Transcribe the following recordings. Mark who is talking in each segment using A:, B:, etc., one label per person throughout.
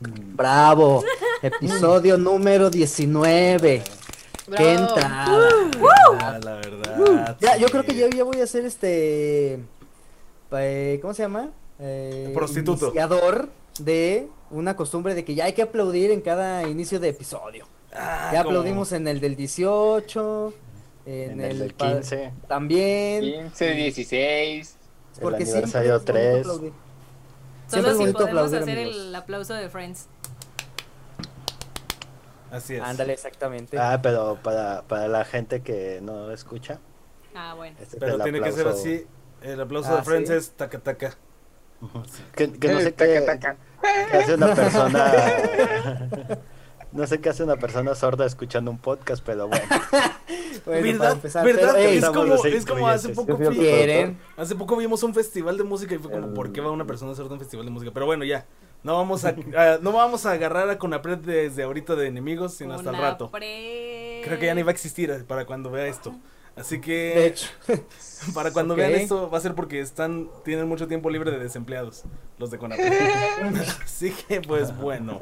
A: Bravo. Episodio número 19. Qué
B: Bravo.
A: entrada.
C: Ah, la verdad.
A: Ya, yo creo que yo ya voy a ser este. eh, ¿Cómo se llama? Eh,
C: Prostituto.
A: Iniciador de una costumbre de que ya hay que aplaudir en cada inicio de episodio.
C: Ah,
A: Ya
C: como-
A: aplaudimos en el del 18. En,
D: En
A: el,
D: el del
A: pa-
D: 15.
A: También.
E: 15, 16.
D: El
A: Porque siempre
D: aniversario
A: es bonito
D: 3.
A: Siempre
B: Solo
A: es
B: si podemos
A: aplaudir,
B: hacer
A: amigos.
B: el aplauso de Friends.
C: Así es.
A: Ándale, exactamente.
D: Ah, pero para, para la gente que no escucha.
B: Ah, bueno.
D: este es
C: Pero tiene que ser
D: aplauso.
C: así. El aplauso
A: Ah,
C: de Friends
A: ¿sí?
C: es taca taca.
D: Que, que no sé
E: Taca,
D: qué,
E: taca.
D: qué hace una persona. no sé qué hace una persona sorda escuchando un podcast, pero bueno.
A: Bueno, para
C: ¿Verdad?
A: empezar,
C: ¿Verdad?
A: pero,
C: es, como,
D: los
C: es como hace poco vimos un festival de música y fue como, ¿por qué va una persona sorda a un festival de música? Pero bueno, ya. No vamos a, a- no vamos a agarrar a Conapred desde ahorita de enemigos, sino hasta el rato. Creo que ya ni va a existir eh, para cuando vea esto. Así que
A: de hecho,
C: para cuando
A: Ok.
C: vean esto va a ser porque están tienen mucho tiempo libre de desempleados los de Conapred. Así que pues bueno.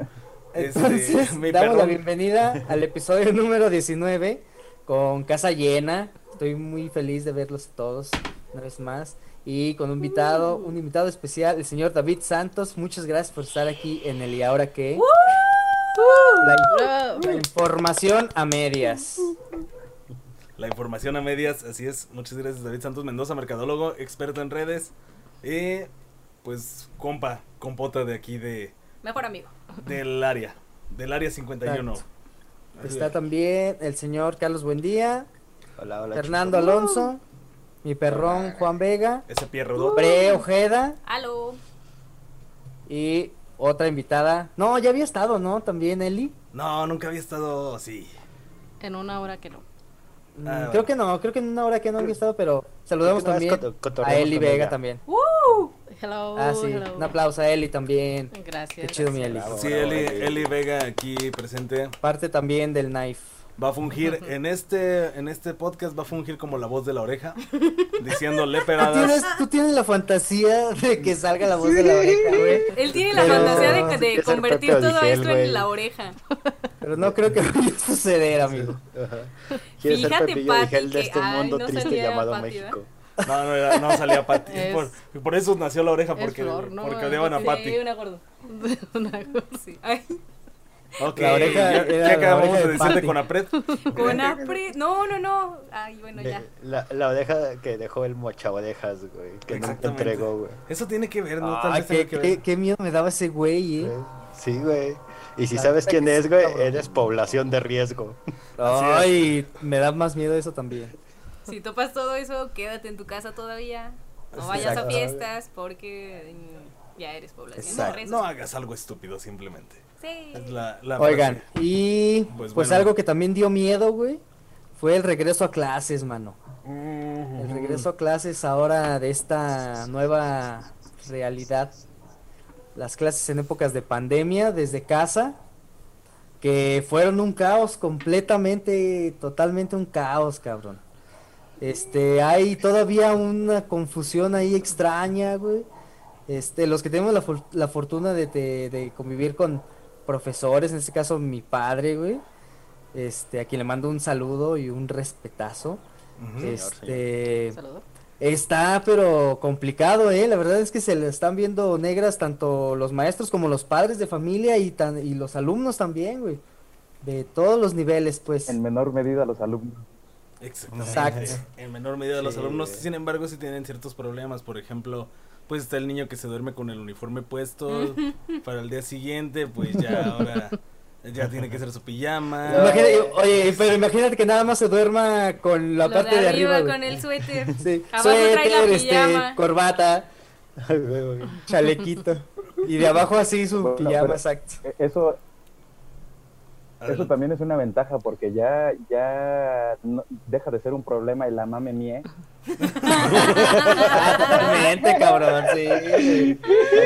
C: Este,
A: entonces
C: mi
A: damos la bienvenida al episodio número 19 con casa llena. Estoy muy feliz de verlos todos una vez más y con un invitado, un invitado especial, el señor David Santos. Muchas gracias por estar aquí en el y ahora qué. La información a medias.
C: La información a medias, así es. Muchas gracias David Santos Mendoza, mercadólogo, experto en redes. Y pues compa, compota de aquí de
B: Mejor amigo.
C: del área, del área 51.
A: Exacto. Está también el señor Carlos Buendía,
D: Hola, hola.
A: Fernando Alonso, mi perrón Juan Vega,
C: Ese Pierro
A: Bre Ojeda
B: Aló.
A: y otra invitada. No, ya había estado, ¿no? También Eli.
C: No, nunca había estado así.
B: En una hora que no.
A: Mm,
C: Ah,
A: creo
C: bueno.
A: que no, creo que en una hora que no había estado, pero saludamos también a Eli Vega también.
B: Hello.
A: Ah, sí,
B: hello.
A: un aplauso a Eli también.
B: Gracias.
A: Qué chido mi
B: gracias.
A: Eli.
D: Bravo,
C: Sí,
D: bravo,
C: Eli,
D: Eli.
C: Eli Vega aquí presente.
A: Parte también del Knife.
C: Va a fungir en este en este podcast va a fungir como la voz de la oreja, diciendo
A: ¿Tú tienes,
C: leperadas.
A: tú tienes la fantasía de que salga la voz de la oreja, güey.
B: Él tiene la
A: Pero-
B: fantasía de,
D: Sí,
B: de convertir todo esto
D: güey.
B: en la oreja.
A: Pero no creo que vaya a suceder, amigo.
D: Ajá. ¿Quieres ser
B: Fíjate, Pati,
D: de este
B: ay,
D: mundo
B: no
D: triste llamado
B: Pati,
D: México?
C: No, no, era- no salía Pati.
B: Es-
C: Por, por eso nació la oreja porque
B: flor, ¿no?
C: porque odiaban a
B: Sí, gordo. Una gordo, sí. Ay,
C: Ok,
A: La oreja
C: ya, ya
A: la
C: acabamos
A: oreja
C: de
A: de
C: decir de
A: Pati.
C: Conapred.
B: con apre. No, no, no. Ay, bueno, ya.
D: La, la oreja que dejó el mocha orejas, güey. Que nunca
C: Exactamente.
D: entregó, güey.
C: Eso tiene que ver, ¿no? Tal
A: Ay,
C: vez
A: qué,
C: que
A: qué-
C: ver.
A: qué miedo me daba ese güey, eh.
D: Sí, güey. Y si
A: La
D: sabes quién es,
A: sí,
D: güey, eres población de riesgo.
A: Ay, me da más miedo eso también.
B: Si topas todo eso, quédate en tu casa todavía. No vayas a fiestas porque mm, ya eres población.
C: No hagas algo estúpido simplemente.
B: Sí.
C: Es la, la
A: Oigan, y
C: Pues
A: pues,
C: bueno.
A: algo que también dio miedo, güey, fue el regreso a clases, mano. El regreso a clases ahora de esta nueva realidad. Las clases en épocas de pandemia desde casa, que fueron un caos completamente, totalmente un caos, cabrón. Este, hay todavía una confusión ahí extraña, güey. Este, los que tenemos la, for- la fortuna de, de- de convivir con profesores, en este caso mi padre, güey. Este, a quien le mando un saludo y un respetazo.
C: Ujú.
A: Este, está pero complicado, eh. La verdad es que se le están viendo negras tanto los maestros como los padres de familia y tan, y los alumnos también, güey. De todos los niveles, pues.
F: En menor medida los alumnos.
C: Exactamente.
A: Exacto.
C: En menor medida los
D: Sí.
C: alumnos, sin embargo, sí tienen ciertos problemas. Por ejemplo, pues está el niño que se duerme con el uniforme puesto para el día siguiente, pues ya ahora ya tiene que hacer su pijama.
A: Imagínate- oye, pero imagínate que nada más se duerma con la
B: Lo
A: parte de arriba, güey.
B: con el suéter.
A: Sí,
B: Abajo trae la
A: suéter, este, corbata, chalequito. Y de abajo así su
F: Bueno,
A: pijama, exacto.
F: E- Eso, también es una ventaja porque ya, ya no- deja de ser un problema el amame mie.
A: Ah, totalmente, cabrón, sí.
F: Hay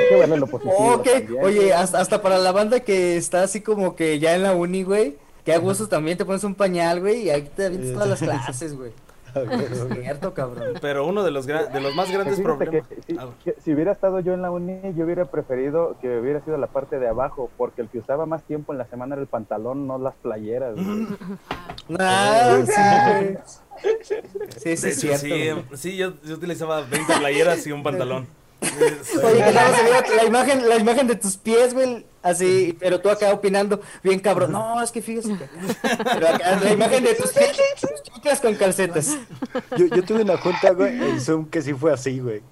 F: que verle lo positivo.
A: Ok,
F: también.
A: oye, hasta, hasta para la banda que está así como que ya en la uni, güey, que a gusto también te pones un pañal, güey, y ahí te avientas todas las clases, güey. Cierto, cabrón.
C: Pero uno de los, de los más grandes
F: fíjate
C: problemas.
F: que si,
C: Ah,
F: que si hubiera estado yo en la uni, yo hubiera preferido que hubiera sido la parte de abajo, porque el que usaba más tiempo en la semana era el pantalón, no las playeras. güey.
A: Ah, sí, güey. Sí, sí, cierto.
C: sí,
A: güey.
C: em, sí, yo, yo utilizaba 20 playeras y un pantalón.
A: Oye, que nada se vea la imagen, la imagen de tus pies, güey, así, pero tú acá opinando, bien cabrón. No, es que fíjese. Pero acá la imagen de tus pies, chicas con calcetas.
D: Yo, yo tuve una junta, güey, en Zoom que sí fue así, güey.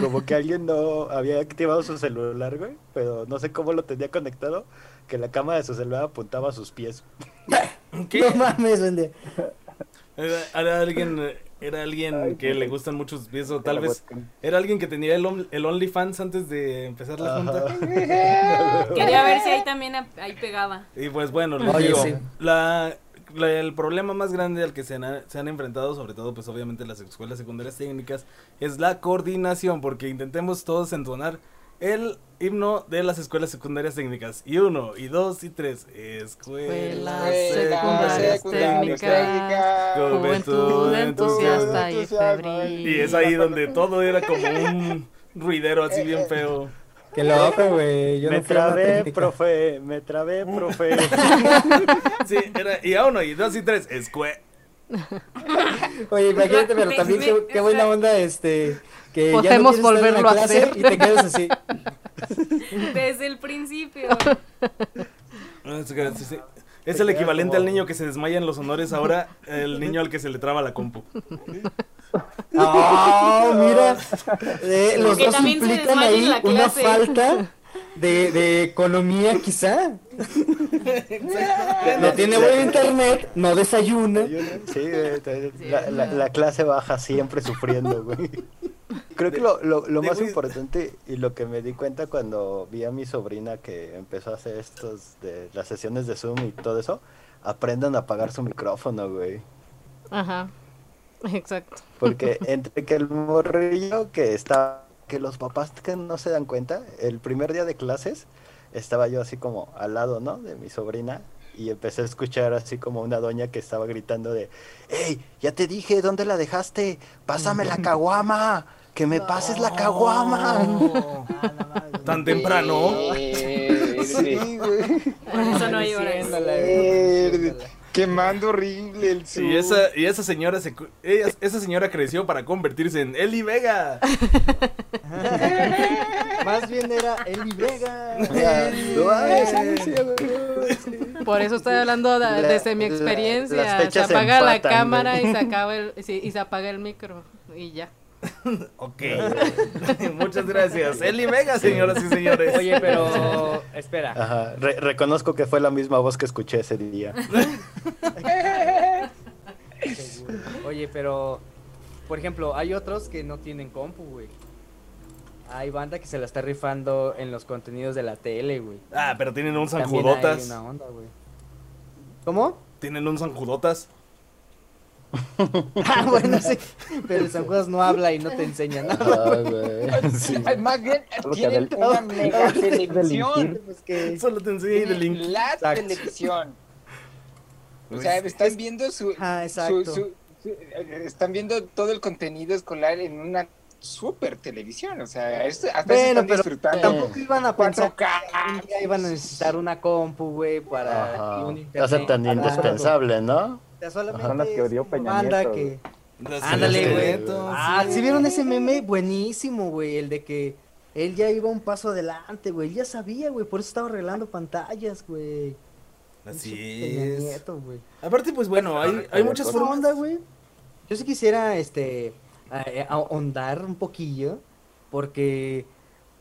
D: Como que alguien no había activado su celular, güey, pero no sé cómo lo tenía conectado, que la cámara de su celular apuntaba a sus pies.
C: ¿Qué?
A: No mames, güey.
C: Alguien, eh, era alguien
F: Ay,
C: que le gustan muchos pies, o tal vez
F: webcam.
C: era alguien que tenía el, on- el OnlyFans antes de empezar la junta.
B: Quería ver si ahí también ahí pegaba.
C: Y pues bueno, les
A: Oye,
C: digo,
A: sí.
C: la, la- el problema más grande al que se han, se han enfrentado, sobre todo pues obviamente las escuelas secundarias técnicas, es la coordinación, porque intentemos todos entonar el himno de las escuelas secundarias técnicas. Y uno, y dos, y tres. Escuelas secundarias
E: secundarias
C: técnicas. Juventud
G: entusiasta y febril.
C: Y es ahí donde todo era como un ruidero así bien feo.
A: Qué loco, güey. Yo
D: me
A: no
D: trabé, profe, me trabé, profe.
C: Sí, era, y a uno, y dos, y tres. Escue.
A: Oye, imagínate, pero también qué, qué buena onda, este, que ya
G: Podemos
A: no en la
G: volverlo a hacer.
A: Y te quedas así.
B: Desde el principio.
C: Ah, sí, sí, sí. Es el equivalente al niño que se desmaya en los honores, ahora el niño al que se le traba la compu.
A: ¡Oh, mira! Eh, los
B: Que
A: dos implican ahí una falta de, de economía, quizá. No tiene buen internet, no desayuna.
D: Sí, te- la, la- la clase baja siempre sufriendo, güey. Creo que lo, lo, más importante y lo que me di cuenta cuando vi a mi sobrina que empezó a hacer estos de las sesiones de Zoom y todo eso, aprendan a apagar su micrófono, güey.
G: Ajá. Exacto.
D: Porque entre que el morrillo que está, que los papás que no se dan cuenta, el primer día de clases estaba yo así como al lado, ¿no? De mi sobrina y empecé a escuchar así como una doña que estaba gritando de, ¡Ey, ya te dije, ¿dónde la dejaste? Pásame la caguama, que me pases la caguama.
C: Tan temprano.
E: Sí.
B: Por eso no.
E: Verde. Quemando horrible el
C: Y esa, y esa señora se, cu- ella- esa señora creció para convertirse en Eli Vega.
A: Más bien era Eli Vega.
D: Ay, sí, sí, güey.
G: Por eso estoy hablando de-
D: La-
G: desde mi experiencia. se apaga la
D: empatan,
G: cámara
D: güey.
G: y se, acaba el, sí, y se apaga el micro. Y ya.
C: Ok. Muchas gracias. Eli Vega, señoras y señores.
A: Oye, pero espera.
D: Ajá, re- reconozco que fue la misma voz que escuché ese día.
A: Oye, pero por ejemplo, hay otros que no tienen compu, güey. Hay banda que se la está rifando en los contenidos de la tele, güey.
C: Ah, pero tienen un
A: También hay
C: sanjudotas.
A: una onda, güey. ¿Cómo?
C: Tienen un sanjudotas.
A: Ah, bueno, sí. Pero el San Judas no habla y no te enseña nada.
D: Ay, güey. Sí.
E: Más bien, tienen
F: del-
E: una mega televisión.
F: delinquir.
A: Pues que...
C: Solo te enseñé de link.
E: La
A: Exacto.
E: televisión. O
C: Pues,
E: sea, están viendo su,
A: Ah,
E: su-
A: exacto.
E: su- su- están viendo todo el contenido escolar en una super televisión. O sea, esto, hasta
A: Bueno,
E: están
A: pero
E: disfrutando.
A: tampoco iban a pensar
E: 4K.
A: que iban a necesitar una compu, güey, para y un internet.
D: a ser tan indispensable, ¿no?
A: Sea, solamente
F: Son las que
A: como
F: Peña
A: banda
F: Nieto,
A: que...
C: Las
A: Ándale, güey. Ah,
C: sí.
A: ¿sí vieron ese meme? Buenísimo, güey. El de que él ya iba un paso adelante, güey. Él ya sabía, güey. Por eso estaba arreglando pantallas, güey.
C: Así es.
A: Nieto, güey.
C: Aparte, pues bueno, hay, hay muchas
A: ¿Qué
C: formas.
A: onda, güey? Yo sí quisiera, este, eh, ahondar un poquillo, porque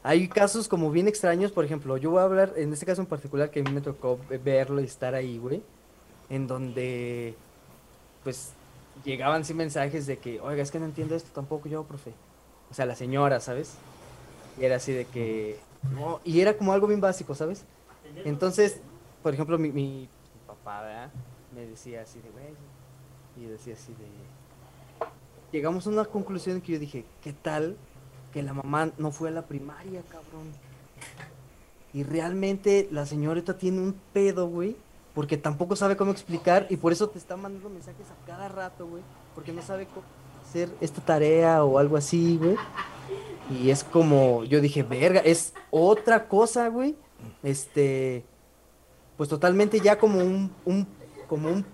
A: hay casos como bien extraños, por ejemplo, yo voy a hablar, en este caso en particular, que a mí me tocó ve- verlo y estar ahí, güey, en donde, pues, llegaban sí mensajes de que, oiga, es que no entiendo esto tampoco yo, profe. O sea, la señora, ¿sabes? Y era así de que, no, y era como algo bien básico, ¿sabes? Entonces, por ejemplo, mi, mi papá. Me decía así de, güey, y decía así de... Llegamos a una conclusión que yo dije, ¿qué tal que la mamá no fue a la primaria, cabrón? Y realmente la señorita tiene un pedo, güey, porque tampoco sabe cómo explicar y por eso te está mandando mensajes a cada rato, güey, porque no sabe cómo hacer esta tarea o algo así, güey. Y es como, yo dije, verga, es otra cosa, güey. Este, pues totalmente ya como un, un como un,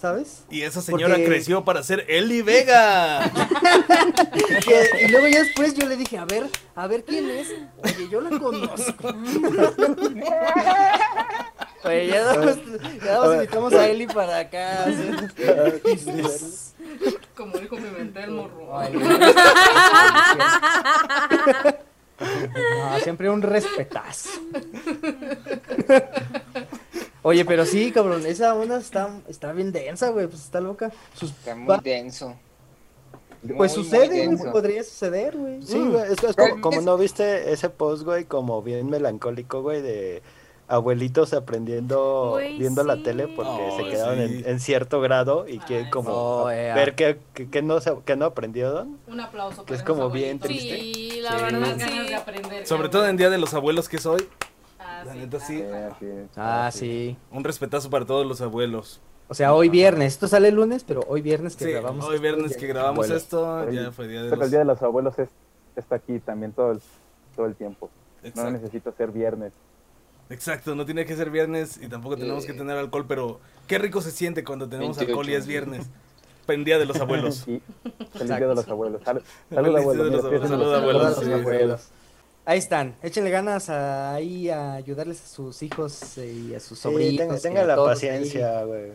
A: ¿sabes?
C: Y esa señora
A: Porque-
C: creció para ser Eli Vega.
A: Y luego ya después yo le dije, a ver, a ver quién es. Oye, yo la conozco. Oye, ya damos invitamos a Eli para acá.
G: Como dijo mi mente el morro.
A: Ay, No, siempre un respetazo. Oye, pero sí, cabrón, esa onda está, está bien densa, güey, pues está loca. Sus-
E: Está muy denso.
A: pues
E: Muy,
A: sucede, güey,
E: denso.
A: podría suceder, güey.
D: Sí, güey, es, es como, como no viste ese post, güey, como bien melancólico, güey, de abuelitos aprendiendo, viendo la tele porque
C: Oh,
D: se quedaron
C: sí.
D: en, en cierto grado y quieren
G: Ay,
D: como
A: Oh, yeah.
D: ver que, que, que no, que no aprendieron.
G: Un aplauso.
D: Que es como bien triste.
B: Sí, la
D: Sí.
B: verdad
G: Más ganas de aprender.
C: Sobre todo en Día de los Abuelos que soy.
G: Ah,
C: La
G: sí.
C: neta sí.
F: Es.
A: Ah, sí.
C: Un respetazo para todos los abuelos.
A: O sea, hoy viernes, esto sale el lunes, pero hoy viernes que
C: Sí,
A: grabamos.
C: hoy viernes que grabamos
D: Abuelos.
C: esto, ya fue Día de
F: Pero
C: los
F: el Día de los Abuelos es, está aquí también todo el, todo el tiempo. No necesito ser viernes.
C: Exacto, no tiene que ser viernes y tampoco tenemos que tener alcohol, pero qué rico se siente cuando tenemos
E: 28.
C: alcohol y es viernes. En Día de los Abuelos.
F: Feliz Día de los Abuelos. Sal-
C: Feliz
F: Salud, Mira,
C: abuelos, salud,
F: los-
C: abuelos,
F: los
C: sí, sí.
F: abuelos.
A: Ahí están, échenle ganas a, ahí a ayudarles a sus hijos eh, y a sus
D: Sí,
A: sobrinos.
D: tenga,
A: y
D: tenga
A: a
D: la paciencia, güey.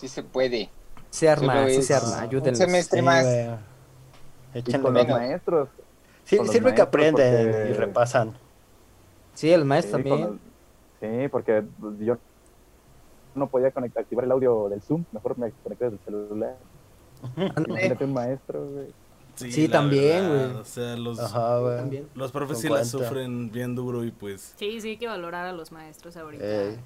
E: Sí se puede.
A: Se arma, sí se arma,
E: un
A: ayúdenlos.
E: semestre
D: Sí,
E: más.
D: Échenle
F: con los maestros.
D: Sí,
F: con los
D: sirve que aprenden
F: porque-
D: y repasan.
A: Sí, el maestro
F: Sí, con
A: también.
F: Sí, porque yo no podía conectar, activar el audio del Zoom. Mejor me conecté desde el celular. Imagínate un maestro, güey.
A: Sí, también,
C: verdad,
A: güey.
C: O sea, los,
D: Ajá, güey.
A: también.
C: los profes sí la sufren bien duro y pues
B: Sí, sí, hay que valorar a los maestros ahorita.
D: Ey.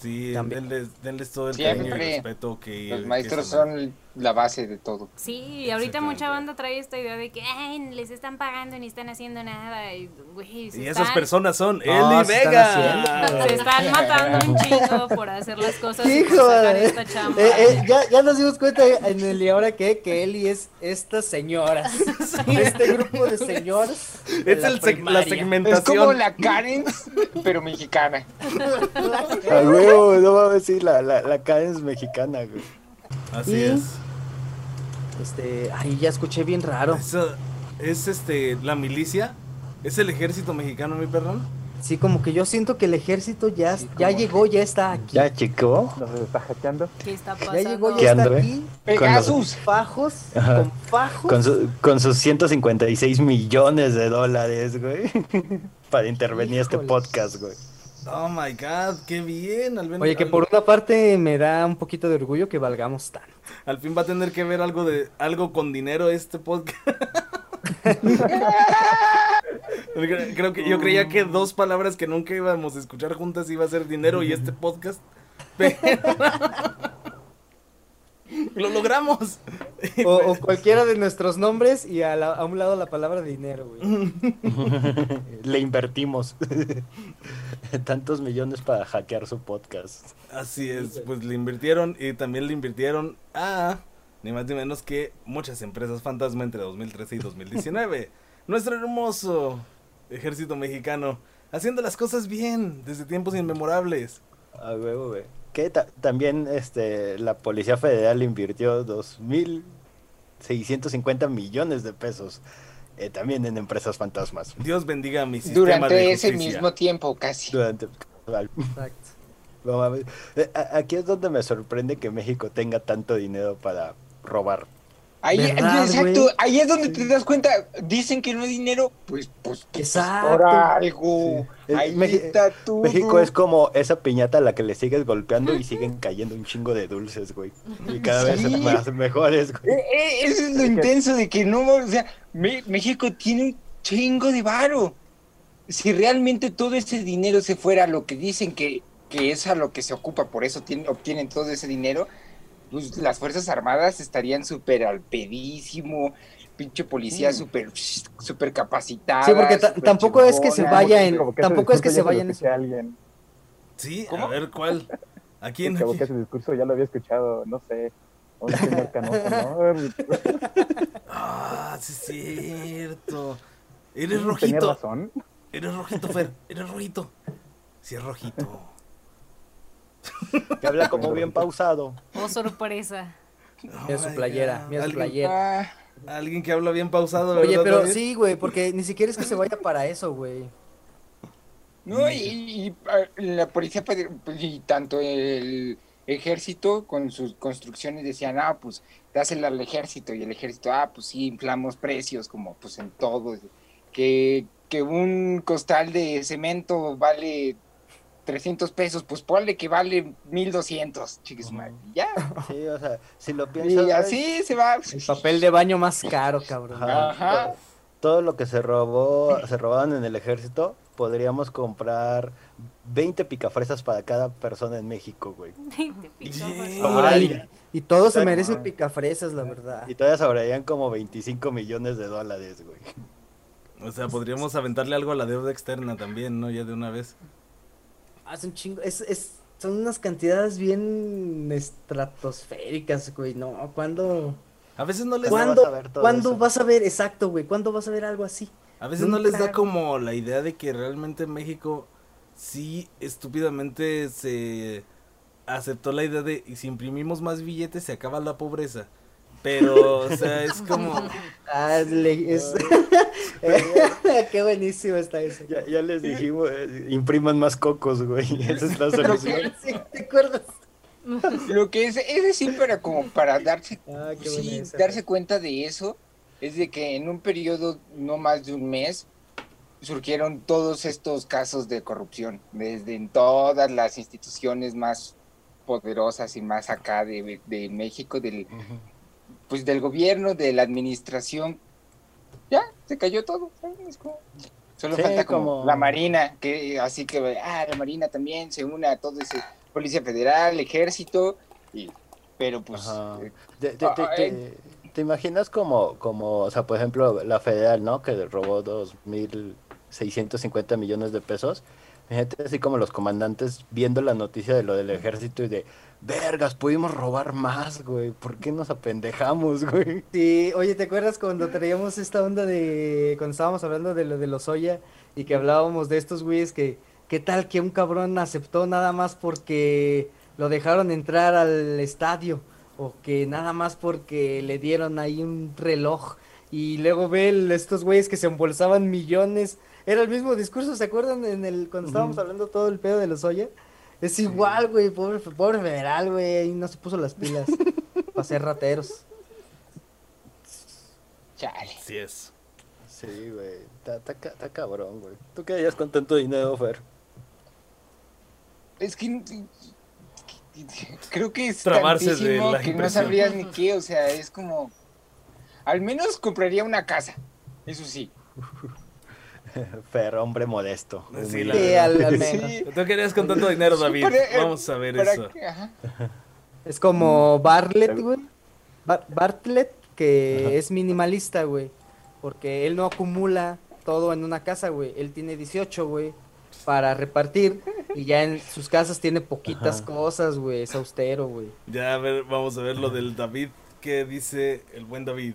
C: sí,
A: También.
C: denles, denles todo el
E: Siempre.
C: cariño y respeto que
E: Los maestros
C: merecen.
E: son la base de todo.
B: Sí, ahorita mucha banda trae esta idea de que Ay, les están pagando y ni están haciendo nada. Y, se
C: Y
B: están-
C: esas personas son
A: No,
C: Eli
A: se están
C: Vega.
B: Se están matando un chingo por hacer las cosas y por
A: Hijo
B: sacar
A: de-
B: esta chamba.
A: Eh, eh, ya, ya nos dimos cuenta en el y ahora qué, que Eli es estas señoras. Este grupo de señoras. de
C: Es el seg- la
A: primaria.
E: Es
C: segmentación.
E: como la Karen, pero mexicana.
D: A huevo, no mames, sí, la, la, la Karen es mexicana, güey.
C: Así
A: Y-
C: es.
A: Este, ay, ya escuché bien raro.
C: Esa- es este la milicia. Es el ejército mexicano, mi perdón.
A: Sí, como que yo siento que el ejército ya,
E: Sí,
A: ya llegó, ya está aquí.
D: Ya, chico.
F: Nos está hackeando.
B: ¿Qué está
A: Ya
B: pasando?
A: llegó,
D: ¿Qué
A: ya está aquí.
E: Pegasus.
A: Fajos,
D: Ajá.
A: con fajos.
D: Con, su- con sus 156 millones de dólares, güey. Para intervenir a este
A: Híjoles.
D: podcast, güey.
C: Oh my god, qué bien. Al,
A: Oye, que por una parte me da un poquito de orgullo que valgamos tanto.
C: al fin va a tener que ver algo de algo con dinero este podcast. Creo creo que yo creía que dos palabras que nunca íbamos a escuchar juntas iba a ser dinero y este podcast. Pero lo logramos.
A: O, o cualquiera de nuestros nombres y a, la- a un lado la palabra dinero, güey.
D: Le invertimos tantos millones para hackear su podcast.
C: Así es, pues le invirtieron y también le invirtieron a ni más ni menos que muchas empresas fantasma entre 2013 y 2019. Nuestro hermoso ejército mexicano haciendo las cosas bien desde tiempos inmemorables.
D: A huevo, güey. Que ta- también este, la Policía Federal invirtió 2.650 millones de pesos eh, también en empresas fantasmas.
C: Dios bendiga a mi sistema de
E: Durante ese mismo tiempo, casi.
D: Durante...
A: Exacto.
D: No mames. Eh, Aquí es donde me sorprende que México tenga tanto dinero para robar.
E: Ahí,
A: ¿Verdad,
E: exacto,
A: güey?
E: ahí es donde te das cuenta. Dicen que no hay dinero, pues, pues, pues,
A: Exacto.
E: por algo.
D: Sí.
E: Ahí está todo.
D: México es como esa piñata a la que le sigues golpeando y siguen cayendo un chingo de dulces, güey. Y cada vez
E: Sí.
D: más mejores, güey.
E: Eh, eh, eso es lo intenso de que no, o sea, México tiene un chingo de varo. Si realmente todo ese dinero se fuera a lo que dicen que, que es a lo que se ocupa, por eso tienen- obtienen todo ese dinero, pues las Fuerzas Armadas estarían súper al pedísimo, pinche policía
F: Mm.
E: súper súper capacitada.
A: Sí, porque tampoco es que se
E: chingona.
A: vaya en- tampoco es que se
F: ya
A: vaya en eso.
F: alguien.
C: Sí,
E: ¿Cómo?
C: a ver cuál. ¿A quién?
F: Como
C: ¿A
F: que
C: quién?
F: ese discurso ya lo había escuchado, no sé. Un señor canoso, ¿no?
C: Ah, sí es cierto. Eres
F: Tenía
C: rojito.
F: razón.
C: Eres rojito, Fer. Eres rojito. Sí, es rojito.
D: Que habla como bien pausado.
B: Oh, sorpresa.
A: Mira su
C: Ay,
A: playera, mira su playera.
E: Ah,
C: Alguien que habla bien pausado, ¿verdad?
A: Oye, pero
C: David?
A: sí, güey, porque ni siquiera es que se vaya para eso, güey.
E: no, y, y, la policía pues, y tanto el ejército con sus construcciones decían, ah, pues dásela al ejército y el ejército, ah, pues sí, inflamos precios como pues en todo, que, que un costal de cemento vale 300 pesos, pues ponle que vale 1200, chiquis madre, y ya,
D: Sí, o sea, si lo piensas.
E: y así se va.
A: El papel de baño más caro, cabrón.
D: Ajá.
E: Ajá.
D: Todo lo que se robó, se robaban en el ejército, podríamos comprar 20 picafresas para cada persona en México, güey.
B: Te picó, pues.
C: Yeah.
A: Órale. Y todos se merecen picafresas, la verdad.
D: Y todavía sobrarían como 25 millones de dólares, güey.
C: O sea, podríamos aventarle algo a la deuda externa también, ¿no? Ya de una vez.
A: Hace un chingo. Es, es, son unas cantidades bien estratosféricas, güey. No, ¿cuándo?
C: A veces no les
D: ¿Cuándo?
A: ¿Cuándo,
D: vas a ver todo
A: ¿cuándo
D: eso?
A: vas a ver? Exacto, güey. ¿Cuándo vas a ver algo así?
C: A veces no les da como la idea de que realmente en México sí estúpidamente se aceptó la idea de y si imprimimos más billetes se acaba la pobreza. Pero, o sea, es como
A: Ah, es... Qué buenísimo está eso.
D: Ya, ya les dijimos, eh, impriman más cocos, güey. Esa es la solución.
A: Sí, ¿Te acuerdas?
E: Lo que es, es decir, para como para darse,
A: Ah,
E: sí,
A: esa.
E: darse cuenta de eso, es de que en un periodo no más de un mes surgieron todos estos casos de corrupción, desde en todas las instituciones más poderosas y más acá de, de México, del, pues del gobierno, de la administración, ya, se cayó todo. ¿sabes? Es como- Solo
D: Sí,
E: falta como,
D: como-
E: la Marina, que así que, ah, la Marina también se une a todo ese Policía Federal, Ejército, y, pero pues, eh,
D: ¿te imaginas como, como, o sea, por ejemplo, la federal, ¿no? Que robó 2.650 millones de pesos. Fíjate así como los comandantes viendo la noticia de lo del ejército y de, vergas, pudimos robar más, güey. ¿Por qué nos apendejamos, güey?
A: Sí, oye, ¿te acuerdas cuando traíamos esta onda de cuando estábamos hablando de lo de los Oya y que hablábamos de estos güeyes que qué tal que un cabrón aceptó nada más porque lo dejaron entrar al estadio o que nada más porque le dieron ahí un reloj y luego ve el- estos güeyes que se embolsaban millones. Era el mismo discurso, ¿se acuerdan en el cuando estábamos hablando todo el pedo de los Oya? Es igual, güey, pobre, pobre federal, güey, ahí no se puso las pilas para ser rateros.
E: chale.
C: Así es.
D: Sí, güey. Está, está ca- está cabrón, güey. ¿Tú qué harías con tanto dinero, Fer?
E: Es que creo que es
C: Trabarse de la
E: que no sabrías ni qué, o sea, es como al menos compraría una casa. Eso sí.
D: Fer, hombre modesto.
C: Sí, la
A: al, al menos.
E: Sí.
C: ¿Tú querías con tanto dinero, David?
E: Para- eh,
C: Vamos a ver eso.
E: que-.
A: Es como Bartlett, güey. Bar- Bartlett, que es minimalista, güey. Porque él no acumula todo en una casa, güey. Él tiene 18, güey, para repartir. Y ya en sus casas tiene poquitas
D: Ajá.
A: cosas, güey. Es austero, güey.
C: Ya, a ver, vamos a ver lo del David. ¿Qué dice el buen David?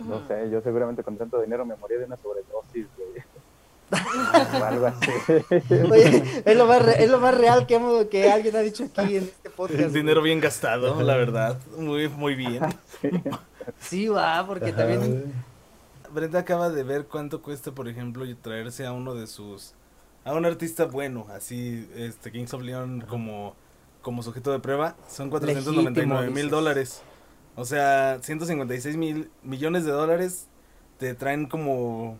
F: No sé, yo seguramente con tanto dinero me moría de una sobredosis, güey. o algo así.
A: Oye, es lo más, re- es lo más real que, hemos- que alguien ha dicho aquí en este podcast.
C: El
A: güey.
C: dinero bien gastado, la verdad. Muy, muy bien.
A: Sí, va, porque también.
C: Brenda acaba de ver cuánto cuesta, por ejemplo, traerse a uno de sus... A un artista bueno, así, este, Kings of Leon como, como sujeto de prueba, son 499 mil dólares. O sea, 156 mil millones de dólares te traen como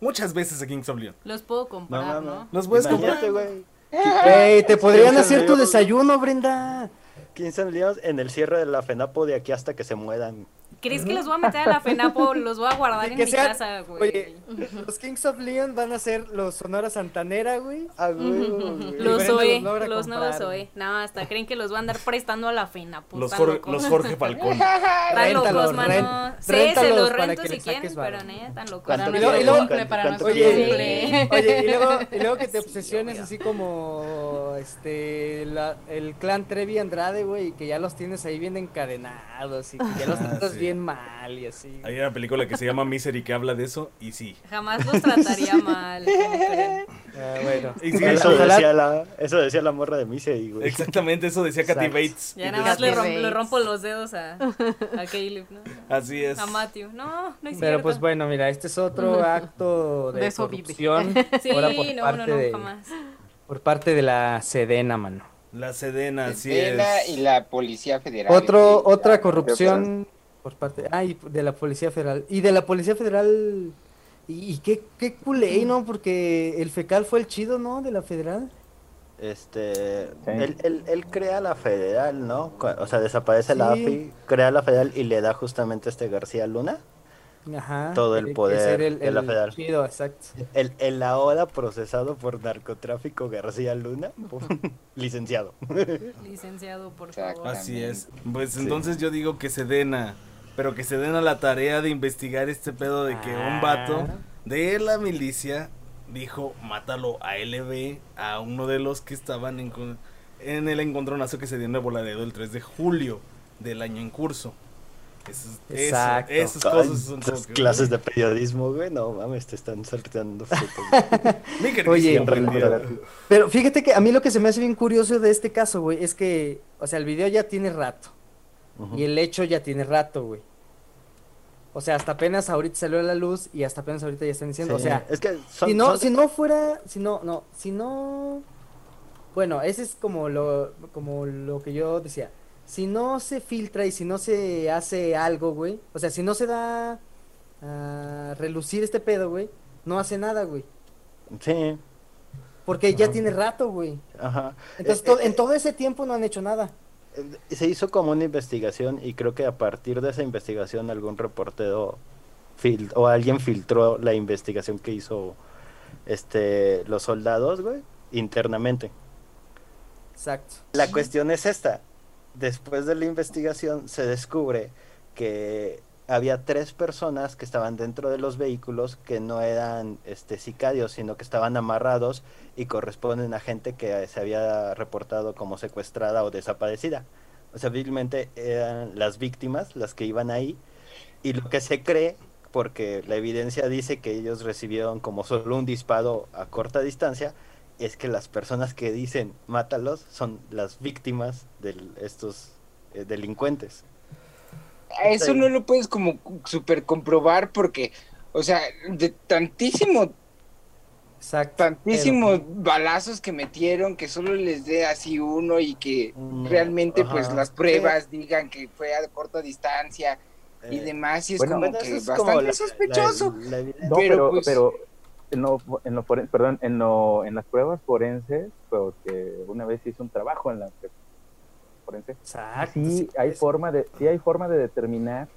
C: muchas veces a Kings of Leon.
B: Los puedo
D: No,
B: comprar. ¿no?
C: Los puedes comprar.
D: Imagínate, güey.
A: Ey, te podrían hacer tu desayuno, Brenda.
D: 15 líos en el cierre de la FENAPO de aquí hasta que se mueran.
B: ¿Crees que los voy a meter a la FENAPO? Los voy a guardar
A: Sí,
B: en mi casa, güey.
A: Oye, los Kings of Leon van a ser los Sonora Santanera, güey.
D: A huevo, güey.
B: Los OE,
A: los
B: los nuevos OE. No, hasta creen que los van a andar prestando a la FENAPO.
C: Los,
B: están
C: Jor-
B: locos.
C: los Jorge Falcón.
B: Están locos, mano. Sí, se los
A: para
B: rento
A: que
B: si quieren, pero neta, están locos.
E: ¿Cuánto
G: Para
A: Y luego- y
G: nuestro cumple, para
D: ¿cuánto
G: nuestro
A: Oye,
G: cumple.
A: oye, y luego, y luego que te obsesiones así como este la- el clan Trevi Andrade, güey, y que ya los tienes ahí bien encadenados y que ya los
C: Ah,
A: tratas
C: sí.
A: Bien mal y así.
C: Hay una película que se llama Misery que habla de eso y sí.
B: Jamás los trataría mal.
A: Ah, bueno.
C: Y sí,
D: Eso
A: Ojalá-
D: decía, la, eso decía la morra de Misery, güey.
C: Exactamente, eso decía Katy
A: Exacto.
C: Bates.
B: Ya nada más le, rompo los dedos a, a Caleb, ¿no?
C: Así es.
B: A Matthew. No, no es
A: Pero
B: cierto.
A: pues bueno, mira, este es otro acto de, corrupción
B: Sí,
A: ahora por
B: no, no,
A: parte
B: no,
A: de
B: jamás.
A: por parte de la Sedena, mano.
C: La Sedena, así es.
E: y la Policía Federal.
A: Otro otra
E: la-
A: corrupción por parte ay, de la Policía Federal y de la Policía Federal y, y qué qué culé, ¿no? Porque el fecal fue el chido, ¿no? De la Federal.
D: Este,
F: Sí.
D: él, él, él crea la federal, ¿no? O sea, desaparece la
A: Sí.
D: AFI, crea la federal y le da justamente a este García Luna
A: Ajá.
D: Todo el
A: que- que
D: poder
A: el,
D: de la
A: el
D: Federal.
A: chido, exacto.
D: el, el ahora procesado por narcotráfico García Luna, licenciado.
B: Licenciado, por favor.
C: Así es. Pues
D: Sí.
C: entonces yo digo que Sedena. Pero que se den a la tarea de investigar este pedo de que un vato
A: Ah.
C: de la milicia dijo, mátalo a LB, a uno de los que estaban en, el encontronazo que se dio en el Volaredo el 3 de julio del año en curso. Eso-
A: Exacto.
C: esas cosas son
D: esas
C: como que-
D: clases de periodismo, güey, no mames, te están saltando
C: queridísimo
A: Oye. Pero fíjate que a mí lo que se me hace bien curioso de este caso, güey, es que, o sea, el video ya tiene rato. Y el hecho ya tiene rato, güey. O sea, hasta apenas ahorita salió a la luz y hasta apenas ahorita ya están diciendo,
D: Sí,
A: o sea,
D: es que son,
A: si no,
D: son-
A: si no fuera, si no, no, si no, bueno, ese es como lo, como lo que yo decía. Si no se filtra y si no se hace algo, güey, o sea, si no se da a relucir este pedo, güey, no hace nada, güey,
D: Sí,
A: porque ya tiene rato, güey.
D: ajá.
A: Entonces,
D: Eh,
A: to-
D: eh,
A: en todo ese tiempo no han hecho nada.
D: Eh, Se hizo como una investigación y creo que a partir de esa investigación algún reportero fil- o alguien filtró la investigación que hizo este los soldados, güey, internamente.
A: Exacto.
D: La cuestión es esta. Después de la investigación se descubre que había tres personas que estaban dentro de los vehículos que no eran este sicarios, sino que estaban amarrados y corresponden a gente que se había reportado como secuestrada o desaparecida. O sea, vilmente eran las víctimas las que iban ahí y lo que se cree, porque la evidencia dice que ellos recibieron como solo un disparo a corta distancia, es que las personas que dicen mátalos son las víctimas de estos eh, delincuentes.
E: Eso no lo puedes como super comprobar porque, o sea, de tantísimo,
A: Exacto.
E: tantísimos balazos que metieron que solo les dé así uno y que
D: Mm,
E: realmente pues las pruebas digan que fue a corta distancia y
D: Eh,
E: demás y es
F: bueno,
E: como que
D: es
E: bastante
D: como la-
E: sospechoso.
D: la- la evidencia.
F: No,
E: Pero,
F: pero,
E: pues-
F: pero en lo, en lo foren- perdón, en lo, en las pruebas forenses, porque una vez hice un trabajo en la forense,
A: Exacto.
F: sí hay
A: es-
F: forma de, sí hay forma de determinar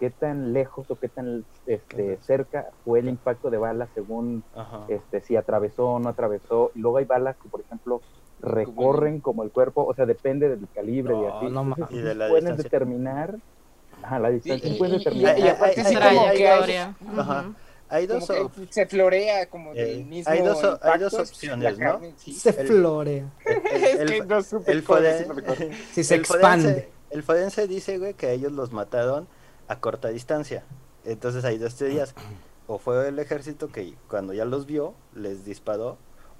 F: qué tan lejos o qué tan este, cerca fue el impacto de bala según
D: Ajá.
F: este, si atravesó o no atravesó. Y luego hay balas que, por ejemplo, recorren como el cuerpo, o sea, depende del calibre y así.
A: no
F: Entonces.
D: Y de la
F: pueden
D: distancia.
F: determinar, ajá, la distancia,
E: Y-
F: pueden
E: y- y-
F: determinar.
E: y aparte
D: Hay-
E: sí
D: hay-
E: como
D: hay-
E: que hay-.
D: Ajá. Hay
E: como
D: dos,
E: que
D: op-
E: se florea como
D: Eh,
E: del mismo
D: hay dos- hay
E: impacto,
D: dos
E: la
D: opciones, ¿no?
E: carne, sí.
A: Se
D: el-
A: florea.
D: el-
E: Es
D: el-
E: que no supe
D: el.
A: Sí, se
D: el
A: expande.
D: forense, el forense dice, güey, que ellos los mataron a corta distancia. Entonces hay dos teorías. O fue el ejército que cuando ya los vio, les disparó,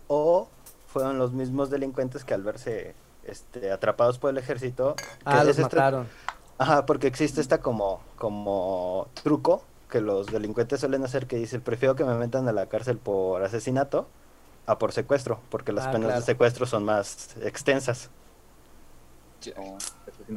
D: o fueron los mismos delincuentes que al verse este, atrapados por el ejército... que
A: Ah, los
D: es este-
A: mataron.
D: Ajá, porque existe esta como, como truco que los delincuentes suelen hacer que dice, prefiero que me metan a la cárcel por asesinato a por secuestro, porque las
A: Ah,
D: penas
A: claro.
D: de secuestro son más extensas. O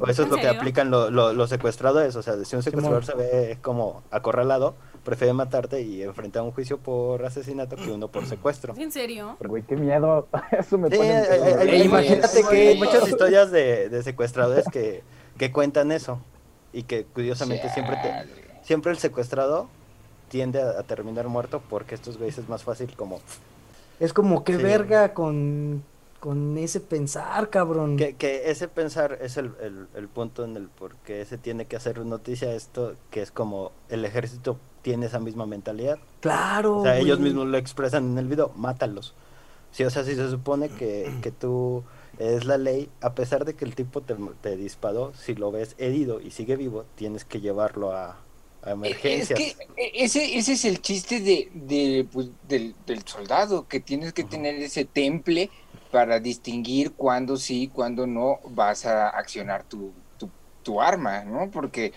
D: eso es
B: ¿En
D: lo que aplican lo- lo- los secuestradores. O sea, si un secuestrador se ve como acorralado, prefiere matarte y enfrentar un juicio por asesinato que uno por secuestro.
B: ¿En serio?
F: Pero, güey, qué miedo. Eso me
D: Sí,
F: pone
D: hay, hay- hay-
A: Ey, imagínate que-
D: hay muchas historias de, de secuestradores que, que cuentan eso. Y que curiosamente siempre te. Siempre el secuestrado tiende a, a terminar muerto porque estos güeyes es más fácil como
A: Es como que
D: Sí.
A: verga con, con ese pensar, cabrón.
D: que, que ese pensar es el, el, el punto en el por qué se tiene que hacer noticia esto que es como el ejército tiene esa misma mentalidad
A: Claro.
D: o sea ellos mismos lo expresan en el video mátalos sí o sea si se supone que, que tú es la ley a pesar de que el tipo te, te disparó si lo ves herido y sigue vivo tienes que llevarlo a, a
E: Es
D: emergencias
E: que eh, ese, ese es el chiste de, de, pues, del, del soldado, que tienes que tener ese temple para distinguir cuándo sí, cuándo no vas a accionar tu, tu, tu arma, ¿no? Porque,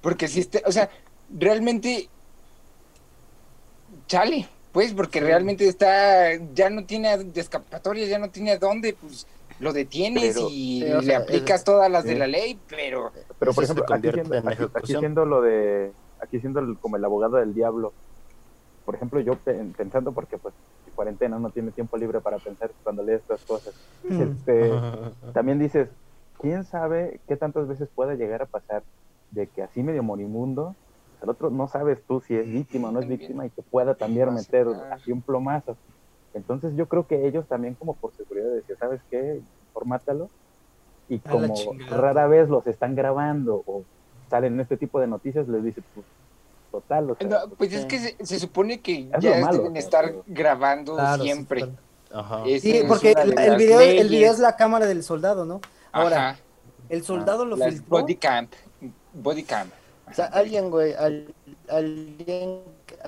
E: porque si este, o sea, realmente, chale, pues, porque realmente está, ya no tiene escapatoria, ya no tiene a dónde, pues lo detienes
D: Pero,
E: y
D: sí, o
E: le
D: sea,
E: aplicas
D: es-
E: todas las de la ley, pero
F: Pero por ejemplo, aquí siendo,
D: en
F: aquí- siendo lo de, aquí siendo el- como el abogado del diablo, por ejemplo, yo pe- pensando porque pues en cuarentena no tiene tiempo libre para pensar cuando lee estas cosas,
A: Mm.
F: este, también dices, quién sabe qué tantas veces pueda llegar a pasar de que así medio moribundo, el otro no sabes tú si es víctima o no es
E: También.
F: víctima y te pueda también meter así un plomazo. Entonces yo creo que ellos también como por seguridad decían, ¿sabes qué? Mejor mátalo. Y
A: A
F: como rara vez los están grabando o salen en este tipo de noticias, les dice, pues, total, o sea,
E: No, pues es que se, se supone que
F: Es
E: ya
F: lo malo,
E: deben estar
F: pero-
E: grabando
A: Claro,
E: siempre.
D: Ajá.
A: Sí, porque el, video, el video es la cámara del soldado, ¿no? Ahora,
E: Ajá,
A: el soldado lo filtró.
E: body cam, body cam.
D: O sea, alguien, güey, al- alguien,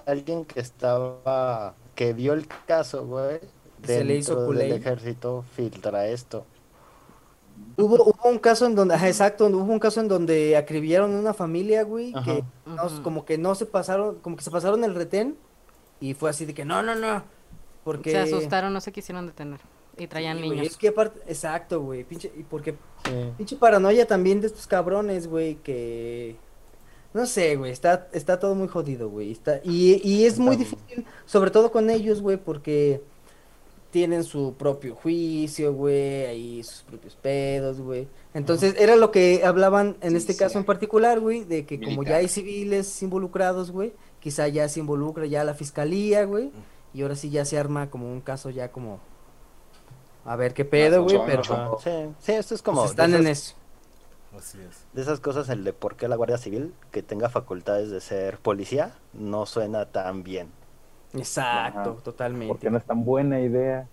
D: alguien que estaba, que vio el caso, güey,
A: Se le hizo
D: dentro del
A: culé.
D: ejército filtra esto.
A: Hubo, hubo un caso en donde, ajá, exacto, hubo un caso en donde acribillaron a una familia, güey,
D: Ajá.
A: que no- como que no se pasaron, como que se pasaron el retén y fue así de que no, no, no, porque...
B: Se asustaron, no se quisieron detener. Y traían
A: Sí, güey,
B: niños.
A: es que aparte, exacto, güey, pinche, y porque
D: Sí.
A: pinche paranoia también de estos cabrones, güey, que... No sé, güey, está, está todo muy jodido, güey, está, y, y es muy difícil, sobre todo con ellos, güey, porque tienen su propio juicio, güey, ahí sus propios pedos, güey. Entonces, era lo que hablaban en
E: Sí,
A: este
E: sí.
A: caso en particular, güey, de que como ya hay civiles involucrados, güey, quizá ya se involucra ya la fiscalía, güey, y ahora sí ya se arma como un caso ya como... A ver qué pedo, güey, pero.
D: Sí, sí, esto es como
A: pues, están en eso.
C: Así es.
D: de esas cosas, el de por qué la Guardia Civil, que tenga facultades de ser policía, no suena tan bien.
A: Exacto,
F: Ajá.
A: totalmente.
F: porque no es tan buena idea.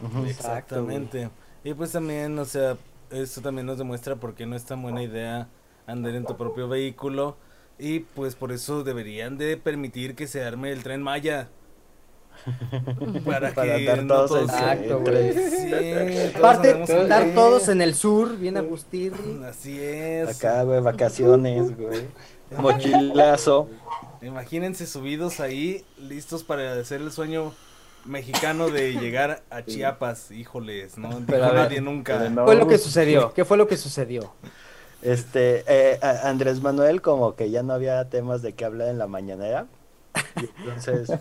A: Güey.
C: Exactamente. Y pues también, o sea, esto también nos demuestra por qué no es tan buena idea andar en tu propio vehículo. Y pues por eso deberían de permitir que se arme el tren Maya. Para,
D: Para
C: que
D: andar
C: no
D: todos en-
A: Exacto,
D: entre-
A: güey.
C: Sí, todos
A: Aparte,
C: andemos en
A: estar
C: tren.
A: todos en el sur, bien Agustín.
C: Así es.
D: Acá, güey, vacaciones, güey. Mochilazo.
C: Imagínense subidos ahí, listos para hacer el sueño mexicano de llegar a Chiapas. Híjoles, no
A: Pero a ver,
C: nadie nunca.
F: pero no.
A: Fue lo que sucedió. ¿Qué fue lo que sucedió?
D: Este, eh, Andrés Manuel como que ya no había temas de qué hablar en la mañanera. Y entonces,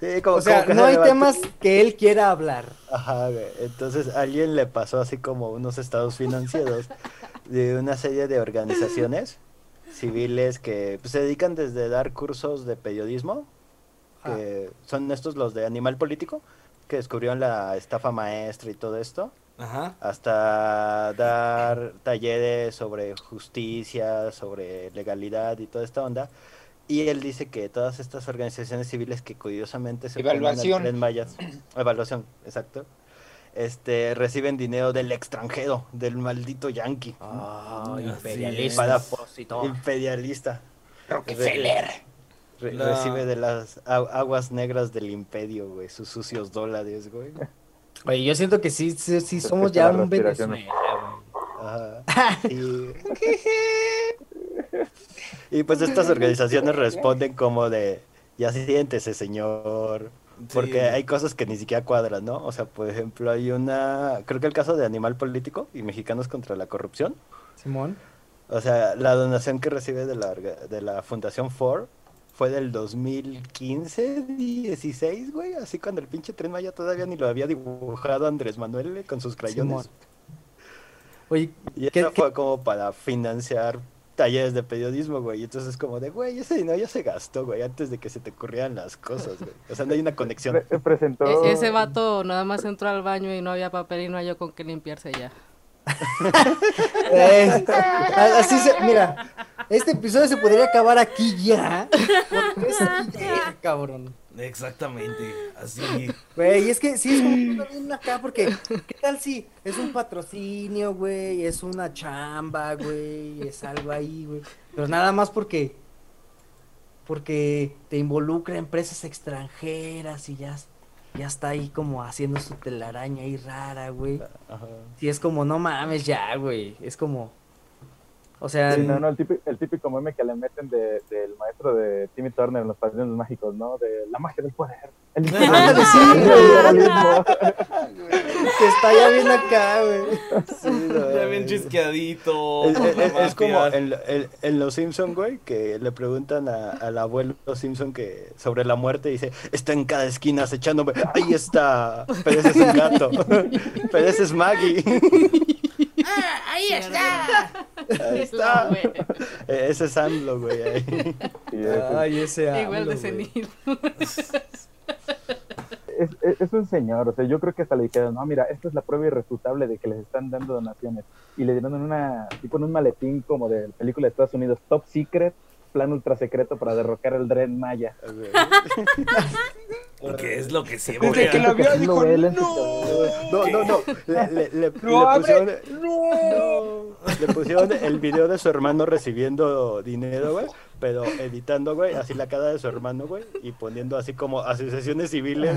D: sí, como,
A: O sea,
D: como
A: no hay temas que él quiera hablar.
D: Ajá, güey. Entonces alguien le pasó así como unos estados financieros de una serie de organizaciones civiles que pues, se dedican desde dar cursos de periodismo, que son estos los de Animal Político, que descubrieron la estafa maestra y todo esto,
C: Ajá.
D: hasta dar talleres sobre justicia, sobre legalidad y toda esta onda. Y él dice que todas estas organizaciones civiles que curiosamente se
E: Evaluación.
D: Tren Maya- evaluación, exacto, este, reciben dinero del extranjero, del maldito yankee,
A: Ah, imperialista.
D: Imperialista.
E: Rockefeller.
D: Re-
C: La-
D: Recibe de las agu- aguas negras del imperio, güey, sus sucios dólares, güey.
A: Oye, yo siento que sí, sí, sí somos ya un Venezuela,
D: Ajá. Y... y pues estas organizaciones responden como de, ya siéntese, señor. Porque
C: Sí.
D: hay cosas que ni siquiera cuadran, ¿no? O sea, por ejemplo, hay una, creo que el caso de Animal Político y Mexicanos contra la Corrupción.
A: Simón.
D: O sea, la donación que recibe de la, de la Fundación Ford fue del 2015, 16, güey. Así cuando el pinche Tren Maya todavía ni lo había dibujado Andrés Manuel güey, con sus crayones.
A: Simón. Oye,
D: Y
A: ¿qué-
D: eso
A: qué-
D: fue como para financiar talleres de periodismo, güey. Y entonces es como de, güey, ese dinero ya se gastó, güey, antes de que se te ocurrieran las cosas, güey. O sea, no hay una conexión.
F: Pre- presentó.
H: E- ese vato nada más entró al baño y no había papel y no halló con qué limpiarse ya.
A: Eh, a- así se, mira, este episodio se podría acabar aquí ya. Porque es aquí ya, cabrón.
C: Exactamente, así.
A: Güey, es que sí es como todo bien acá, porque ¿qué tal si es un patrocinio, güey? Es una chamba, güey, es algo ahí, güey. Pero nada más porque porque te involucra empresas extranjeras y ya, ya está ahí como haciendo su telaraña ahí rara, güey.
D: Ajá.
A: Sí, es como, no mames ya, güey. Es como, o sea,
F: Sí, no, no, el típico, el típico meme que le meten de- del maestro de Timmy Turner en los padrinos mágicos, ¿no? De la magia del poder. El
A: güey.
F: liberalismo.
A: que está ya bien acá, güey.
D: Sí, no,
C: Ya bien chisqueadito.
D: Es, es- es- es como
C: mafias.
D: en, en- en Los Simpson, güey, que le preguntan a- al abuelo Simpson que sobre la muerte y dice, está en cada esquina acechándome. Ahí está. Pero ese es un gato. Pero ese es Maggie.
B: Ahí está.
D: Ahí está. Eh, Ese es AMLO, güey. ahí.
A: Ay, ese
H: Igual de
A: güey.
H: senil.
F: es, es- es un señor, o sea, yo creo que hasta le dijeron, no, mira, esta es la prueba irrefutable de que les están dando donaciones. Y le dieron en una, tipo en un maletín como de película de Estados Unidos, Top Secret, plan ultra secreto para derrocar el Dren Maya.
C: Porque es lo que siempre.
E: Desde que lo vio, dijo, no.
D: No, no, no. Le, le- le- le
E: Lo abre.
D: pusieron, le pusieron el video de su hermano recibiendo dinero, güey. Pero editando, güey, así la cara de su hermano, güey. Y poniendo así como asociaciones civiles.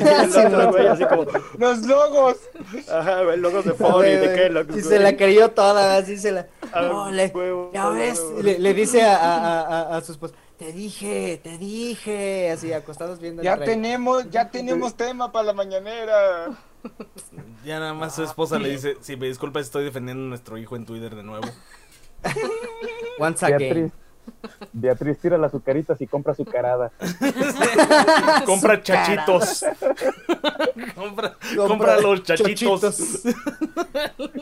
D: y el otro, güey, así como,
E: Los logos.
D: ajá, güey, logos de Ford y de Kellogg's,
A: Y
D: güey.
A: se la creyó toda, así se la.
D: Ah,
A: No, le-
D: huevo,
A: ya
D: huevo,
A: ves,
D: huevo.
A: le, le dice a, a, a, a su esposa, te dije, te dije, así acostados viendo
E: Ya tenemos, ya tenemos tema para la mañanera.
C: Ya nada más su esposa le dice, si me disculpas estoy defendiendo a nuestro hijo en Twitter de nuevo.
A: Once again.
F: Beatriz, Beatriz tira las azucaritas y compra azucarada.
C: Compra chachitos. compra, compra los chachitos.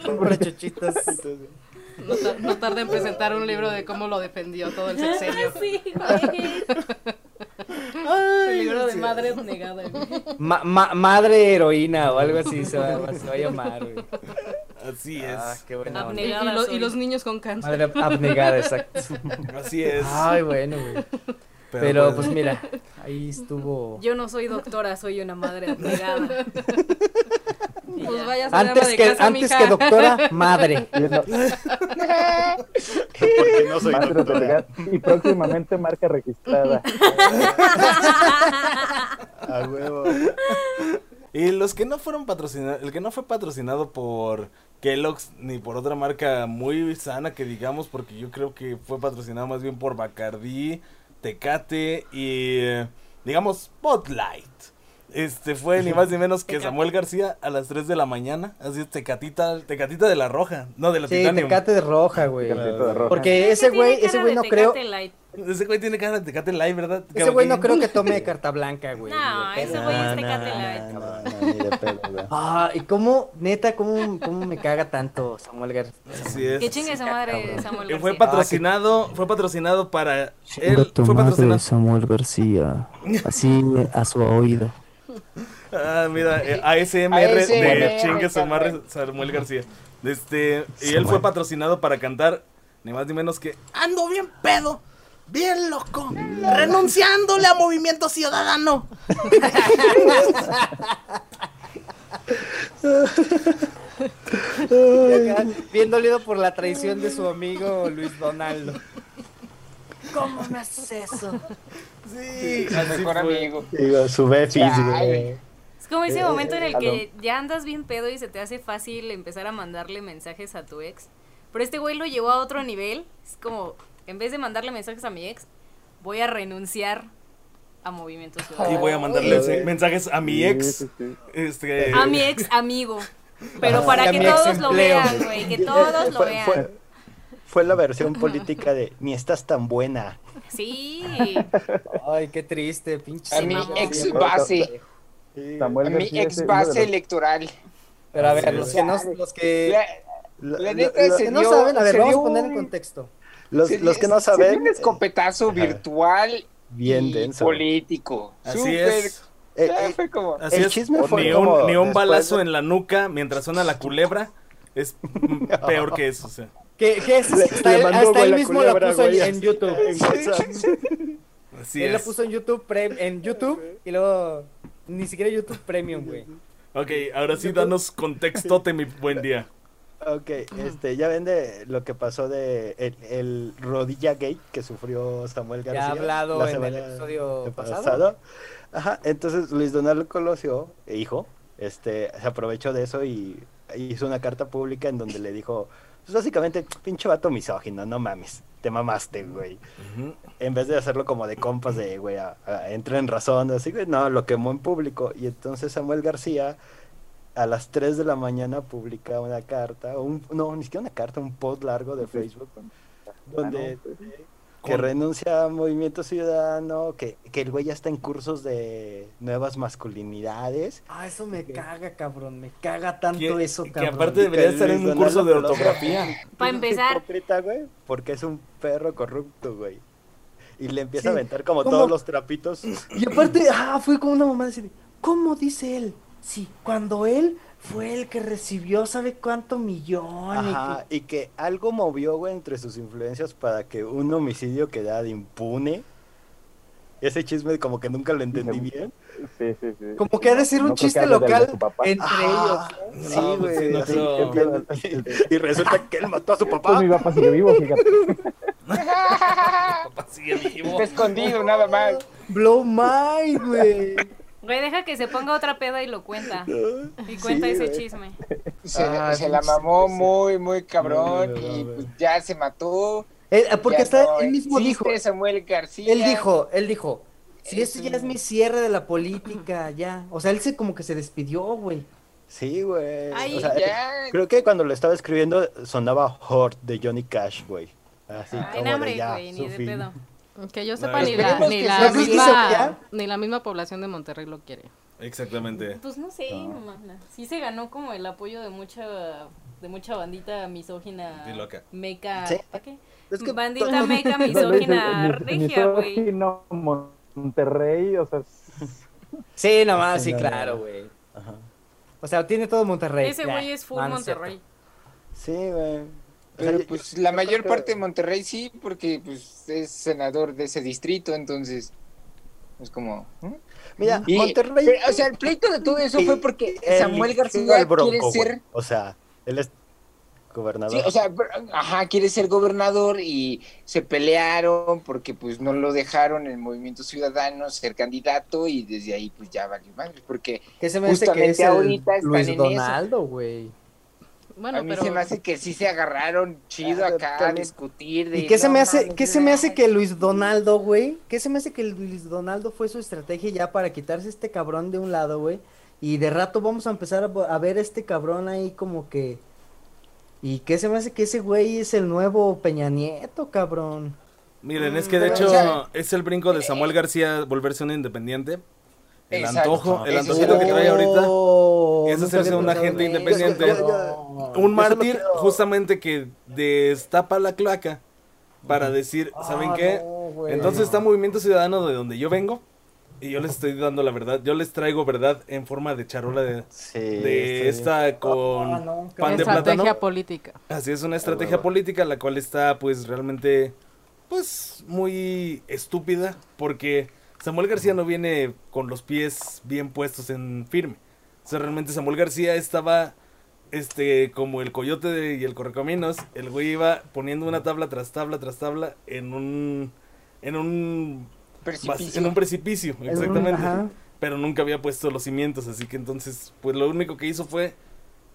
A: Compra chochitos.
H: No, tar- no tarda en presentar un libro de cómo lo defendió todo el sexenio.
B: Sí, güey.
H: El libro de madre negada. güey.
A: Ma- ma- madre heroína o algo así se va, se va a llamar, güey.
C: Así es.
A: Ah, qué buena onda.
H: Y, y lo- y los niños con cáncer.
A: Madre abnegada, exacto.
C: Así es.
A: Ay, bueno, güey. Pero pues mira, ahí estuvo.
B: Yo no soy doctora, soy una madre abnegada.
H: Pues
B: ya.
H: vaya a ser ama
A: Antes
H: de
A: que,
H: casa,
A: antes
H: mija.
A: que doctora, madre.
F: Y, no,
D: Porque no soy
F: madre
D: doctora.
F: y próximamente marca registrada.
D: A huevo.
C: Y los que no fueron patrocinados, el que no fue patrocinado por Kellogg's ni por otra marca muy sana que digamos, porque yo creo que fue patrocinado más bien por Bacardi, Tecate y eh, digamos Spotlight. Este fue ni más ni menos que. Samuel García a las 3 de la mañana, así es Tecatita, Tecatita de la Roja, no de la
A: Sí,
C: Titanium.
A: tecate de roja, güey.
F: Tecatito de roja.
A: Porque ese güey, ese güey no creo,
B: Light.
C: Ese güey tiene cara de Tecate Live, ¿verdad?
A: ese güey no creo que tome carta blanca, güey.
B: No, ese güey es
D: No,
B: Tecate
D: no,
B: Light.
D: no, no, ni de güey.
A: Ah, y cómo, neta, cómo, cómo me caga tanto Samuel García.
C: Así es.
B: Que chingue esa madre Samuel
C: fue
B: García.
C: patrocinado, fue patrocinado para él, fue patrocinado.
A: Samuel García. Así a su oído.
C: Ah, mira, eh, ASMR de Chingue
E: carnal.
C: Samuel García. Este, y él fue patrocinado para cantar ni más ni menos que Ando bien pedo, bien loco, renunciándole a Movimiento Ciudadano.
A: Bien dolido por la traición de su amigo Luis Donaldo. ¿Cómo me haces eso?
C: Sí,
E: Su
C: así
E: mejor
C: fue.
E: amigo.
D: Digo, su Befis, güey.
B: Es como ese
D: Eh,
B: momento en el que ya andas bien pedo y se te hace fácil empezar a mandarle mensajes a tu ex. Pero este güey lo llevó a otro nivel. Es como, en vez de mandarle mensajes a mi ex, voy a renunciar a Movimiento
C: Y
B: Ciudadano.
C: voy a mandarle mensajes a mi
F: Sí,
C: ex.
F: sí, sí.
C: Este,
B: A mi ex amigo. Pero
A: Ah,
B: para que todos lo vean, güey. Que todos lo vean.
D: fue- Fue la versión política de ni estás tan buena.
B: Sí.
A: Ay, qué triste, pinche.
E: A mi ex base.
D: Sí.
F: Samuel
E: A mi ex base electoral.
A: Pero a ver, los que no, los que,
E: La,
D: La-
E: la
D: la-
E: neta
D: la-
E: se
A: que no
E: dio-
A: saben, a ver,
E: se
A: vamos a poner en contexto.
D: Los,
E: Se-
D: los que no
E: se dio
D: saben,
E: un escopetazo virtual
D: bien
E: y
D: denso.
E: político.
C: Así
E: Súper-
C: es.
D: Eh, eh,
E: fue como...
C: Así
D: El
C: es.
D: chisme fue
C: ni
D: como
C: un, ni un balazo
D: de-
C: en la nuca mientras suena la culebra es peor que eso. O sea.
A: ¿Qué, qué es?
D: Le-
A: Hasta,
D: le
A: él, hasta
D: la
A: mismo la puso en, en YouTube.
D: en.
C: Así
A: él la
C: es.
A: puso en YouTube, pre- en YouTube y luego ni siquiera YouTube Premium, güey.
C: Ok, ahora sí, danos contextote, mi buen día.
D: Ok, este, ya ven de lo que pasó de el, el rodilla gay que sufrió Samuel
A: Ya
D: García.
A: ha hablado
D: la
A: en el episodio pasado.
D: Ajá, entonces Luis Donaldo Colosio, hijo, este, se aprovechó de eso y hizo una carta pública en donde le dijo, pues básicamente, pinche vato misógino, no mames, te mamaste, güey. En vez de hacerlo como de compas de, güey, a- a- entra en razón, así, güey, no, lo quemó en público. Y entonces Samuel García a las 3 de la mañana publica una carta, un, no, ni siquiera una carta, un post largo de Facebook, donde que renuncia a Movimiento Ciudadano, que, que el güey ya está en cursos de nuevas masculinidades.
A: Ah, eso me caga, cabrón. Me caga tanto
C: Que-
A: eso,
C: que
A: cabrón.
C: aparte debería
D: Que
C: estar en un curso de ortografía.
B: Pa'
D: es un
B: empezar.
D: hipócrita, güey, porque es un perro corrupto, güey. Y le empieza
A: Sí,
D: a aventar como
A: ¿cómo?
D: todos los trapitos.
A: Y aparte, ah, fue como una mamá decir, ¿cómo dice él? Sí, cuando él fue el que recibió, ¿sabe cuánto millón? y
D: Ajá, y que algo movió, güey, entre sus influencias para que un homicidio quedara impune. Ese chisme como que nunca lo entendí bien.
F: Sí, sí, sí.
A: como que ha de ser un
F: No
A: chiste local entre ellos.
D: Sí,
C: No, pues sí,
D: güey.
C: no
D: que- y resulta que él mató a su
F: Pues
D: papá.
F: mi papá sigue vivo, fíjate.
C: Papá sigue vivo.
E: Está escondido nada más.
A: Blow mind, güey.
B: Güey, deja que se ponga otra peda y lo cuenta. Y cuenta
D: Sí,
B: ese
D: güey.
B: chisme.
E: Se,
D: Ah,
E: se la
D: sí,
E: mamó
D: sí.
E: muy, muy cabrón
D: No, no, no,
E: y pues ya se mató.
A: Eh, porque hasta
E: no
A: él mismo dijo,
E: Samuel García.
A: él dijo, él dijo, si
E: Es
A: esto ya es mi cierre de la política, ya. O sea, él se como que se despidió, güey.
D: Sí, güey.
B: Ay,
D: O sea,
E: ya.
D: creo que cuando lo estaba escribiendo sonaba Hort de Johnny Cash, güey. Así
B: Ay,
D: como
B: no,
D: de
B: hombre,
D: ya,
B: güey, ni de pedo.
H: Que yo
C: No,
H: sepa, ni la, ni, la
A: ¿No
H: misma, ni la misma población de Monterrey lo quiere.
C: Exactamente.
B: Pues no sé, mana. Sí se ganó como el apoyo de mucha de mucha bandita misógina.
C: Acá.
B: Meca.
D: Sí.
B: ¿Para qué?
D: Es que
B: bandita meca
F: No, no,
B: misógina regia, güey.
F: misógino, Monterrey, o sea,
A: Sí, nomás, sí,
D: Sí, no,
A: claro,
D: no.
A: güey.
D: Ajá.
A: O sea, tiene todo Monterrey.
B: Ese güey es full
A: no.
B: Monterrey.
D: Sí, güey. O sea,
E: Pero pues
D: yo
E: la mayor
D: que-
E: parte de Monterrey sí, porque pues es senador de ese distrito, entonces es como... ¿hmm?
D: Mira,
E: Y-
D: Monterrey.
E: pero, o sea, el pleito de todo eso fue porque
D: el-
E: Samuel
D: el
E: García
D: Bronco,
E: quiere ser...
D: O sea, él es gobernador.
E: Sí, o sea, pero- ajá, quiere ser gobernador y se pelearon porque pues no lo dejaron en el Movimiento Ciudadano ser candidato y desde ahí pues ya valió madre, porque
A: Que se me hace que es
E: ahorita
A: Luis. Donaldo, güey.
H: Bueno,
E: a mí
H: pero
E: se me hace que sí se agarraron chido
D: Ah,
E: acá a discutir de...
A: ¿Y qué se me hace, qué se me hace que Luis Donaldo, güey? ¿Qué se me hace que Luis Donaldo fue su estrategia ya para quitarse este cabrón de un lado, güey? Y de rato vamos a empezar a, a ver este cabrón ahí como que... ¿Y qué se me hace que ese güey es el nuevo Peña Nieto, cabrón?
C: Miren, es que de
E: Pero,
C: hecho
E: o sea,
C: es el brinco de Samuel García volverse un independiente. El
E: Exacto.
C: antojo, el
E: Eso
C: antojito
E: es
C: que trae ahorita.
A: Oh,
C: es
A: nunca
C: hacerse un agente
A: en eso.
C: independiente. Un mártir justamente que destapa la cloaca para decir, ¿saben
A: Ah,
C: qué?
A: no, güey.
C: Entonces está Movimiento Ciudadano de donde yo vengo y yo les estoy dando la verdad. Yo les traigo verdad en forma de charola de,
D: Sí,
C: de esta con
A: Ah, no,
C: pan de
H: estrategia
C: plátano.
H: política.
C: Así es una estrategia política la cual está pues realmente pues muy estúpida porque Samuel García no viene con los pies bien puestos en firme. O sea, realmente Samuel García estaba este como el coyote de- y el correcaminos, el güey iba poniendo una tabla tras tabla tras tabla en un en un
E: precipicio.
C: en un precipicio, exactamente. Pero nunca había puesto los cimientos, así que entonces, pues lo único que hizo fue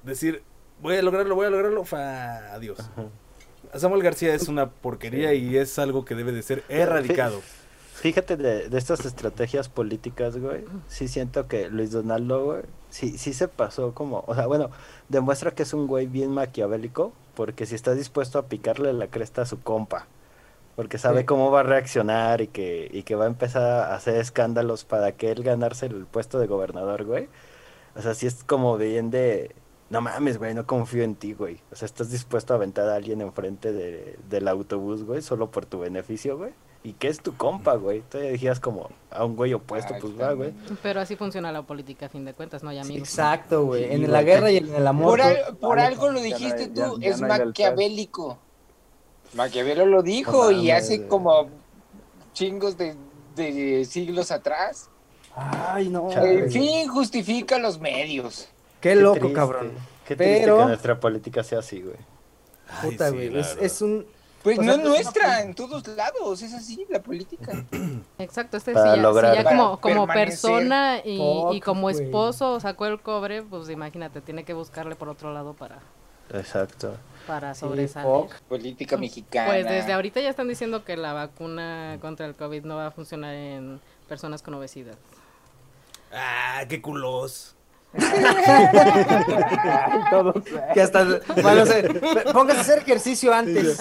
C: decir, voy a lograrlo, voy a lograrlo, fa, adiós. Samuel García es una porquería y es algo que debe de ser erradicado.
D: Fíjate de, de estas estrategias políticas, güey. Sí siento que Luis Donaldo, güey, sí, sí se pasó como, o sea, bueno, demuestra que es un güey bien maquiavélico, porque si está dispuesto a picarle la cresta a su compa, porque sabe
A: Sí.
D: cómo va a reaccionar y que, y que va a empezar a hacer escándalos para que él ganarse el puesto de gobernador, güey. O sea, sí es como bien de, no mames, güey, no confío en ti, güey. O sea, estás dispuesto a aventar a alguien enfrente de, del autobús, güey, solo por tu beneficio, güey. ¿Y qué es tu compa, güey? Ya dijías como a un güey opuesto, pues va, güey.
H: Pero así funciona la política a fin de cuentas, no hay amigos.
A: Exacto, güey.
F: Sí,
A: En
F: güey.
A: la guerra y en el amor.
E: Por, al- por algo
F: no-
E: lo dijiste
F: ya-
E: tú,
F: ya
E: es
F: no
E: maquiavélico. Maquiavelo lo dijo
D: No
E: y hace
D: güey.
E: como chingos de, de siglos atrás.
A: Ay, no.
D: Chale.
E: El fin justifica los medios.
A: Qué loco,
D: triste,
A: cabrón.
D: Qué triste
A: Pero-
D: que nuestra política sea así, güey.
C: Ay,
A: Puta,
C: sí,
A: güey.
C: la
A: es, es un.
E: Pues
A: O
E: no es nuestra, en todos lados, es así la política.
H: Exacto, este
D: Para
H: sí ya, sí
D: lograr-
H: ya como, persona y, como
A: güey.
H: esposo sacó el cobre, pues imagínate, tiene que buscarle por otro lado para,
D: Exacto.
H: para
A: Sí,
H: sobresalir.
A: fuck.
E: Política mexicana.
H: Pues desde ahorita ya están diciendo que la vacuna contra el COVID no va a funcionar en personas con obesidad.
C: Ah, qué culos.
A: Que hasta. Bueno, se- póngase a hacer ejercicio antes.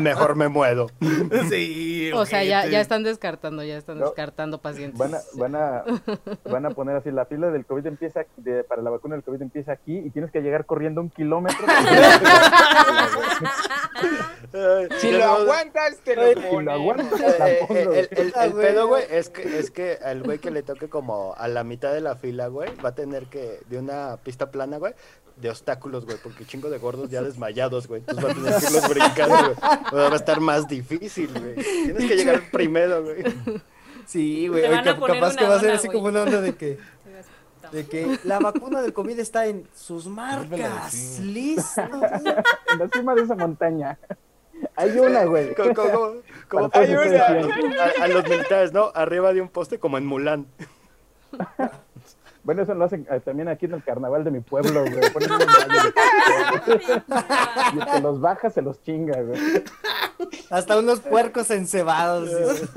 D: Mejor me muero.
C: Sí.
H: O sea, ya, ya están descartando, ya están
F: No.
H: descartando pacientes.
F: Van a, van, a, van a poner así, la fila del COVID empieza, de- para la vacuna del COVID empieza aquí y tienes que llegar corriendo un kilómetro.
E: Si lo aguantas, te lo
F: Si lo
E: pones.
F: aguantas,
D: Eh, eh, el, el- el pedo, güey, es que, es que al güey que le toque como a la mitad de la fila, güey, va a tener que, de una pista plana, güey, de obstáculos, güey, porque chingo de gordos ya desmayados, güey. Entonces va a tener que irlos brincando, güey. Va a estar más difícil, güey. Tienes que llegar primero, güey.
A: Sí, güey. Capaz que va a ser así como una onda de que. De que la vacuna del COVID está en sus marcas. Listo.
F: En la cima de esa montaña. Hay una, güey.
D: Como, como, como
F: Para
D: hay
F: todos
D: una-
F: ustedes,
D: a, a los militares, ¿no? Arriba de un poste como en Mulan.
F: Bueno, eso lo hacen eh, también aquí en el carnaval de mi pueblo, güey. Ponen unos gallos. Y el que los baja se los chinga, güey.
A: Hasta unos puercos encebados.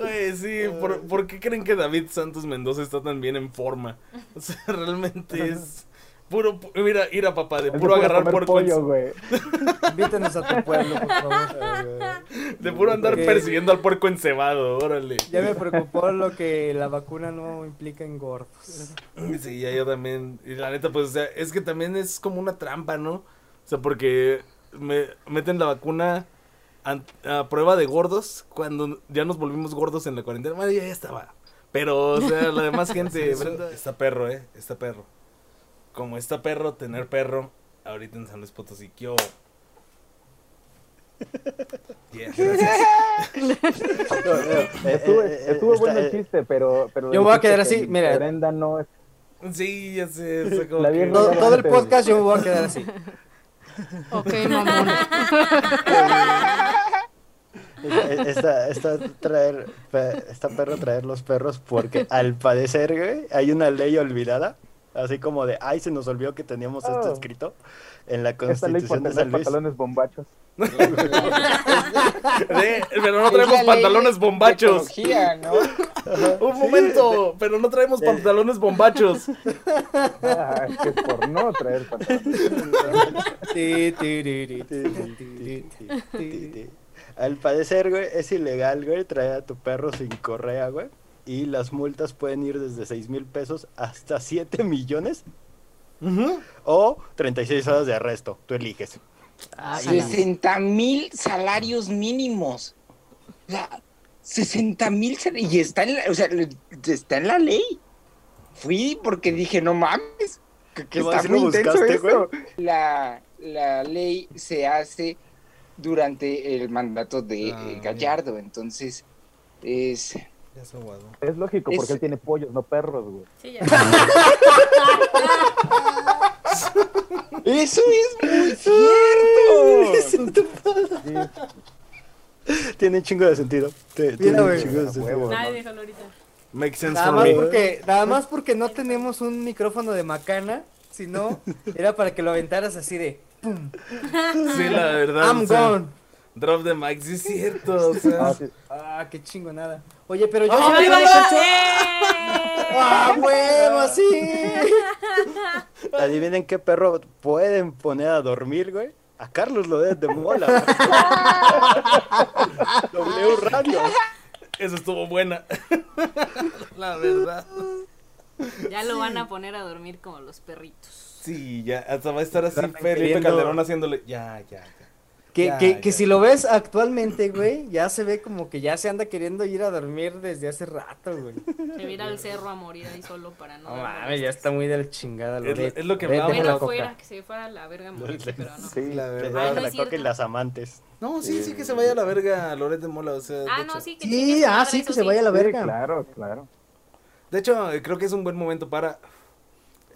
C: Güey, sí, ¿por, por qué creen que David Santos Mendoza está tan bien en forma? O sea, realmente es puro, pu- mira, ir a papá, de
F: Es de
C: puro agarrar puerco,
F: pollo, güey.
A: Invítenos a tu pueblo, por favor.
C: de puro andar persiguiendo al puerco encebado, órale.
A: Ya me preocupó lo que la vacuna no implica en gordos.
C: Sí, ya yo también, y la neta, pues, o sea, es que también es como una trampa, ¿no? O sea, porque me meten la vacuna a, prueba de gordos cuando ya nos volvimos gordos en la cuarentena. Bueno, ya, estaba. Pero, o sea, la demás gente, está perro, ¿eh? Está perro. Como está perro, tener perro, ahorita en San Luis Potosí, ¿qué? Yeah, gracias.
F: Estuvo,
D: Eh, eh,
F: estuvo bueno el
D: eh,
F: chiste, pero, pero
A: Yo me voy a quedar
F: que
A: así, mira.
F: Brenda no es.
C: Sí, ya sé, o sea, como que-
A: Todo, todo el podcast yo me voy a quedar así.
H: Ok, mamón.
D: Eh, Está, está, traer, está perro traer los perros porque al parecer, güey, hay una ley olvidada, así como de, ay, se nos olvidó que teníamos esto
F: Oh.
D: escrito en la Constitución de San Luis.
F: pantalones bombachos.
C: De- pero no traemos
E: ley
C: pantalones bombachos.
E: ecología, ¿no?
C: Un momento, pero no traemos pantalones bombachos.
F: Ah, es que por no traer pantalones.
D: Al parecer, güey, es ilegal, güey, traer a tu perro sin correa, güey. Y las multas pueden ir desde 6 mil pesos hasta 7 millones o 36 horas de arresto. Tú eliges.
A: Ah,
E: 60 mil salarios mínimos. O sea, 60 mil y está en la, o sea, está en la ley. Fui porque dije, no mames, que, que
D: ¿Cómo
E: está muy intenso
D: buscaste,
E: esto. La, la ley se hace durante el mandato de
C: Ah,
E: eh. Gallardo, entonces es...
C: Ya se aguado.
F: Es lógico, porque
E: Es-
F: él tiene pollos, no perros, güey.
B: Sí, ya.
E: ¡Eso es muy cierto!
F: Sí,
D: Tiene un chingo de sentido. Tiene chingo de sentido.
F: huevo.
B: Nadie déjalo ahorita.
C: Makes sense
A: Nada
C: for
A: más
C: me.
A: porque, nada más porque no tenemos un micrófono de macana, sino era para que lo aventaras así de
C: Sí, la verdad.
A: I'm gone.
C: Drop the mic, sí es cierto. O sea,
F: Ah, sí.
A: Ah, qué chingonada. Oye, pero yo
B: ¡Oh, viva
A: dicho,
B: ¡Eh!
A: ¡Ah, huevo, sí!
D: Adivinen qué perro pueden poner a dormir, güey. A Carlos lo de Mola. güey. w Radio.
C: Eso estuvo buena. la verdad.
B: Ya lo van a poner a dormir como los perritos.
C: Sí, ya, hasta va a estar así Felipe
D: queriendo-
C: Calderón haciéndole, ya, ya, ya.
A: Que,
C: Ya,
A: que, que
C: ya.
A: si lo ves actualmente, güey, ya se ve como que ya se anda queriendo ir a dormir desde hace rato, güey.
B: Se va a ir al cerro a morir ahí solo para no.
A: No mames, ya está muy de la chingada,
C: Es es lo que hablábamos.
A: la
B: Bueno,
A: coca.
B: fuera, que se fuera a la verga a morirse, pero no.
F: Sí,
C: La
D: Que
C: verdad.
B: Ah, no
D: la coca y las amantes.
C: No, sí, sí que se vaya a la verga Loret de Mola, o sea, de
B: Ah,
C: hecho.
B: no, sí, que
A: Sí,
B: su
A: ah, sí, que se vaya a la
F: Sí,
A: verga.
F: claro, claro.
C: De hecho, creo que es un buen momento para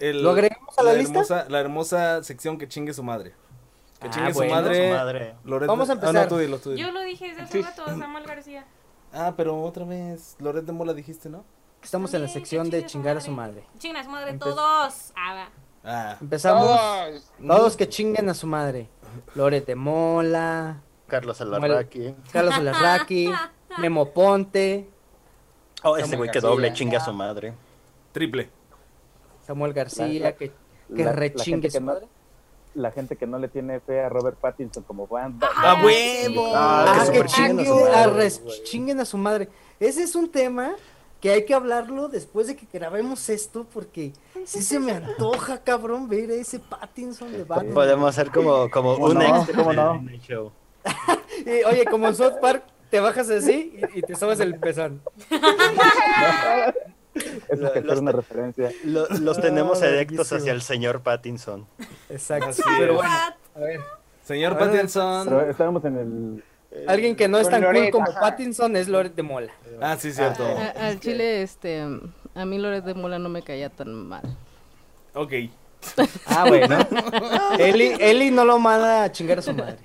C: el-
A: ¿Lo agregamos a la lista?
C: Hermosa, la hermosa sección que chingue su madre. Que
A: Ah,
C: chingue
A: bueno,
C: su madre.
D: Su madre.
C: Loret
A: Vamos a
C: Ah, no,
A: empezar.
C: tú dilo, tú dilo.
B: Yo lo dije desde hace rato, Samuel García.
C: Ah, pero otra vez, Loret de Mola dijiste, ¿no?
A: Estamos en la sección de chingar a su madre.
B: Chingan a su madre
A: Empe-
B: todos. Ah.
C: Ah.
A: Empezamos.
E: Todos.
A: Todos que chinguen a su madre. Loret de Mola,
D: Carlos Alarraqui.
A: Carlos Alarraqui, Memo Ponte,
D: Oh, ese güey que doble chinga a su madre.
C: Triple.
A: Samuel García,
F: La-
A: que, que rechingue su
F: no-
A: madre.
F: La gente que no le tiene fe a Robert Pattinson como banda.
C: ¡A huevo!
D: Ah,
A: Ah,
D: que chinguen a su
A: chingue a
D: madre,
A: res-
D: güey.
A: chinguen a su madre. Ese es un tema que hay que hablarlo después de que grabemos esto porque sí se me antoja, cabrón, ver a ese Pattinson de Batman.
D: Podemos hacer como, como
F: ¿Cómo
D: un
F: no?
D: extra
F: ¿Cómo no?
A: Y, oye, como en South Park, te bajas así y, y te sobas el pezón.
F: Eso es que
D: Los-
F: una referencia.
D: Lo- los tenemos
A: Ah,
D: erectos
A: verguísima.
D: hacia el señor Pattinson.
A: Exacto.
C: Así
A: Pero bueno, a ver.
C: Señor
A: Ah,
C: Pattinson.
F: estábamos en el.
A: Alguien que no es tan cool como
E: ajá.
A: Pattinson es Loret de Mola.
C: Ah, sí, cierto.
H: A- al chile, este, a mí Loret de Mola no me caía tan mal.
C: Ok.
A: Ah, bueno. Eli, Eli no lo manda a chingar a su madre.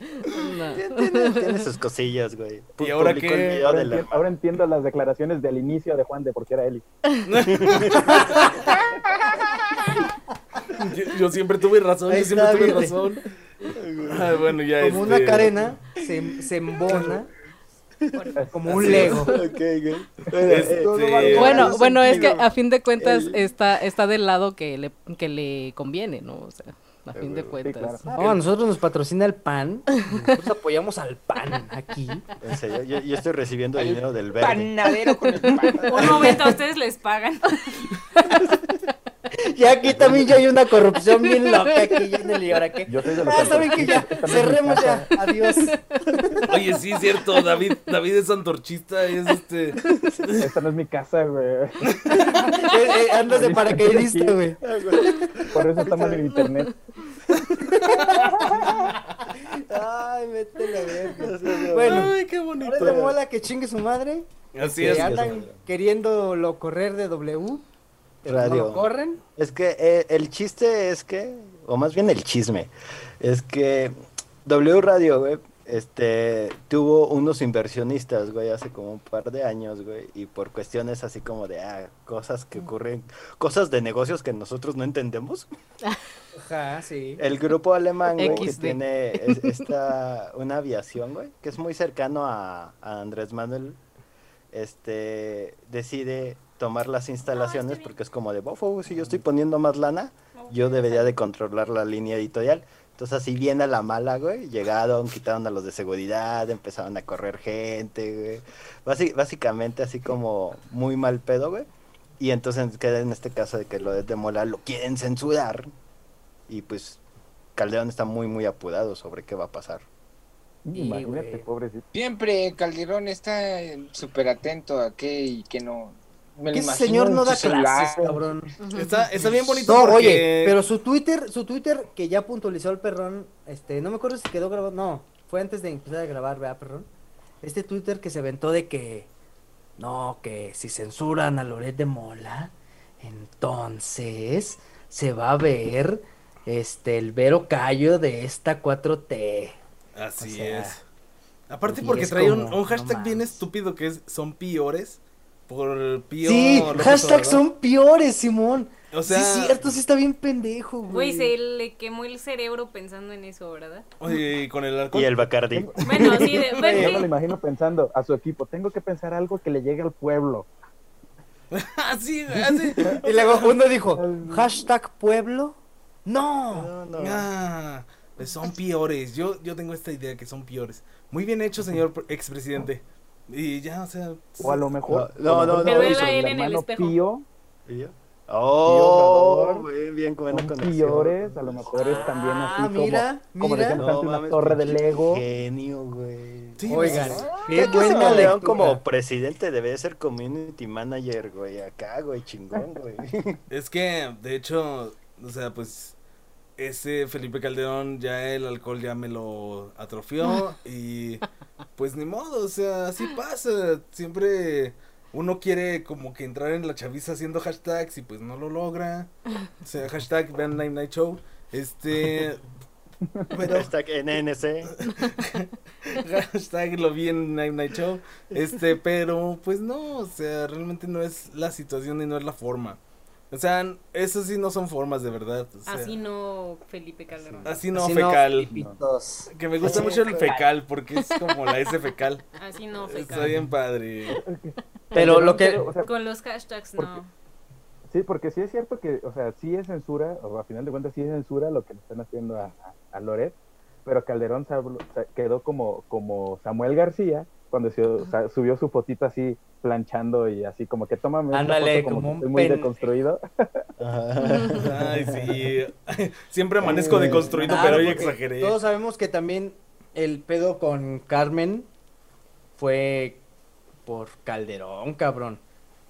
H: No.
D: Tiene, tiene sus cosillas, güey.
C: ¿Y ahora qué?
F: Ahora,
D: la-
F: entiendo las declaraciones del inicio de Juan de por qué era Eli.
C: Yo, yo siempre tuve razón,
A: Ahí
C: yo siempre tuve razón. Ah, bueno, ya
A: Como
C: este...
A: una carena se, se embona como un Lego.
D: Ok, güey.
C: Este,
H: Bueno,
D: Hace
H: bueno, es que a fin de cuentas
D: El-
H: está, está del lado que le, que le conviene, ¿no? O sea, a fin de
F: Sí,
H: cuentas.
F: claro.
A: No, a nosotros nos patrocina el pan. Nosotros apoyamos al pan aquí.
D: Yo, yo estoy recibiendo dinero del verde.
E: Panadero con el pan.
B: Un momento, a ustedes les pagan.
A: Y aquí también ya hay una corrupción bien loca aquí ya en el y ahora qué.
F: Yo soy de los
A: Ah, saben que ya
F: es
A: cerremos ya. Adiós.
C: Oye, sí, cierto, David, David es antorchista, es este...
F: Esta no es mi casa, güey.
A: Eh, eh, andas de paracaidista, güey.
F: Por eso estamos en internet.
A: Ay, vete la verga. Bueno,
C: Ay, qué bonito.
A: ahora te mola que chingue su madre.
C: Así
A: Que
C: es.
A: andan queriendo lo correr de W. No
D: Radio.
A: corren.
D: Es que eh, el chiste es que, o más bien el chisme, es que W Radio, güey, este, tuvo unos inversionistas, güey, hace como un par de años, güey, y por cuestiones así como de, ah, cosas que ocurren, cosas de negocios que nosotros no entendemos.
A: Ajá, sí.
D: El grupo alemán, güey, que tiene es- esta, una aviación, güey, que es muy cercano a, a Andrés Manuel, este, decide tomar las instalaciones porque es como de, bofo, si yo estoy poniendo más lana, yo debería de controlar la línea editorial. Entonces así viene a la mala, güey, llegaron, quitaron a los de seguridad, empezaron a correr gente, güey. Basi- básicamente así como muy mal pedo, güey. Y entonces queda en este caso de que lo de Mola lo quieren censurar. Y pues Calderón está muy, muy apurado sobre qué va a pasar.
A: Y,
F: Imagínate, pobrecito.
E: Siempre Calderón está súper atento a qué y qué no. Me lo
A: Que ese
E: imagino
A: señor no da
E: celular.
A: clases, cabrón.
C: Está, está bien bonito
A: No,
C: porque...
A: oye, pero su Twitter, su Twitter que ya puntualizó el perrón, este, no me acuerdo si quedó grabado, no, fue antes de empezar a grabar, ¿verdad, perrón? Este Twitter que se aventó de que, no, que si censuran a Loret de Mola, entonces se va a ver, este, el vero callo de esta 4T.
C: Así
A: O sea,
C: es. Aparte porque trae un,
A: como,
C: un hashtag
A: no
C: bien estúpido que es son piores por
A: sí, hashtag son peores, Simón.
C: O sea,
A: sí, es cierto, sí está bien pendejo, güey.
B: Güey, se le quemó el cerebro pensando en eso, ¿verdad?
C: oye, y con el alcohol.
D: Y el Bacardi.
B: Bueno, sí, de,
F: Yo me lo
B: bueno,
F: imagino pensando a su equipo, tengo que pensar algo que le llegue al pueblo.
C: así, así.
A: Y luego uno dijo, hashtag pueblo. No.
D: No, no.
C: Ah, pues son peores. Yo, yo tengo esta idea que son peores. Muy bien hecho, señor pre- expresidente. Y ya, o sea.
F: O a lo mejor.
D: No, no, no,
B: Pero
F: el
B: él a él en el espejo.
F: Pío.
D: Oh,
F: Obrador,
D: güey, bien buena
F: Son
D: conexión.
F: Piores, a lo mejor es también
A: Ah,
F: así
A: mira,
F: como, como
A: mira.
F: decíamos antes, una
D: mames,
F: torre de Lego.
D: Genio, güey.
C: Sí,
A: Oigan, qué
D: Calderón
A: lectura.
D: como presidente debe de ser community manager, güey, acá, güey, chingón, güey.
C: Es que, de hecho, o sea, pues ese Felipe Calderón ya el alcohol ya me lo atrofió y pues ni modo, o sea, así pasa. Siempre uno quiere como que entrar en la chaviza haciendo hashtags y pues no lo logra. O sea, hashtag vean Night Night Show. Este... Pero
D: Está en NC.
C: hashtag lo vi en Night Night Show. Este, pero pues no, o sea, realmente no es la situación y no es la forma. O sea, eso sí no son formas de verdad. o sea,
B: Así no, Felipe Calderón.
C: Así no,
A: Así
C: fecal. Que me gusta
A: Así
C: mucho el
A: fecal.
C: fecal porque es como la S fecal.
B: Así no,
C: Está
B: fecal.
C: bien padre.
A: Pero lo que-
F: o sea,
B: Con los hashtags
F: Porque-
B: no.
F: Sí, porque sí es cierto que, o sea, sí es censura, o a final de cuentas sí es censura lo que le están haciendo a, a, a Loret, pero Calderón se habló- se quedó como, como Samuel García cuando se- o sea, subió su fotito así planchando y así como que tómame
A: Ándale,
F: foto como,
A: como un
F: estoy muy
A: pen-
F: deconstruido.
C: Ay, sí. Siempre amanezco deconstruido,
A: Claro,
C: pero hoy exageré.
A: Todos sabemos que también el pedo con Carmen fue por Calderón, cabrón.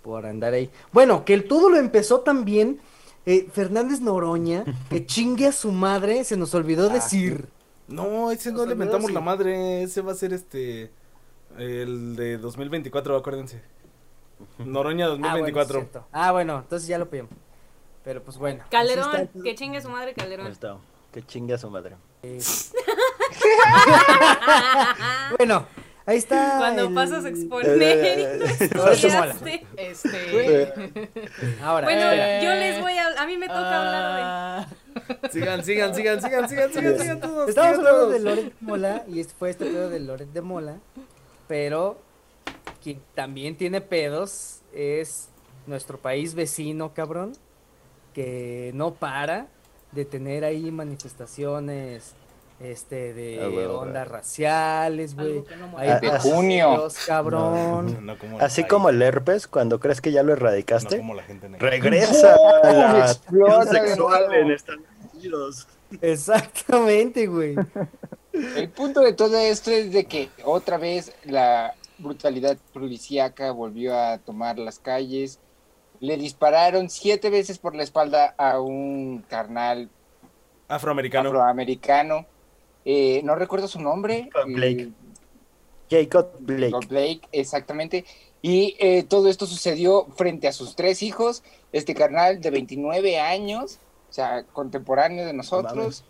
A: Por andar ahí. Bueno, que el todo lo empezó también eh, Fernández Noroña, que chingue a su madre, se nos olvidó decir.
C: No, ese no
A: Nos
C: le mentamos la madre. Ese va a ser este. El de 2024, acuérdense. Noroña
A: Ah, bueno,
C: 2024.
A: es cierto. Ah, bueno, entonces ya lo pedimos. Pero pues bueno.
B: Calderón,
A: está
B: que chingue su madre
D: Ahí
B: Calderón.
D: está. Que chingue a su madre.
A: Eh. bueno, ahí está.
B: Cuando
A: el-
B: pasas a exponer.
H: Este.
A: Ahora,
B: Bueno,
A: espera.
B: yo les voy a... A mí me toca hablar
C: Sigan, sigan, sigan, sigan, sigan, sigan, sigan todos.
A: Estamos hablando
C: todos.
A: de Loret de Mola y este fue este pedo de Loret de Mola, pero quien también tiene pedos es nuestro país vecino, cabrón, que no para de tener ahí manifestaciones este de
D: Ah,
A: ondas raciales, güey.
B: No
A: Hay
D: Ah, ah,
E: junio.
A: cabrón.
C: No como
D: Así como el herpes, cuando crees que ya lo
C: no
D: erradicaste,
C: como la gente negra.
D: regresa a la
E: de
D: sexual en Estados Unidos.
A: Exactamente, güey.
E: El punto de todo esto es de que otra vez la brutalidad policíaca volvió a tomar las calles. Le dispararon siete veces por la espalda a un carnal
C: Afroamericano.
E: afroamericano. Eh, no recuerdo su nombre.
D: Blake.
E: eh,
D: Jacob Blake.
E: Jacob Blake, exactamente. Y eh, todo esto sucedió frente a sus tres hijos. Este carnal de 29 años, o sea, contemporáneo de nosotros.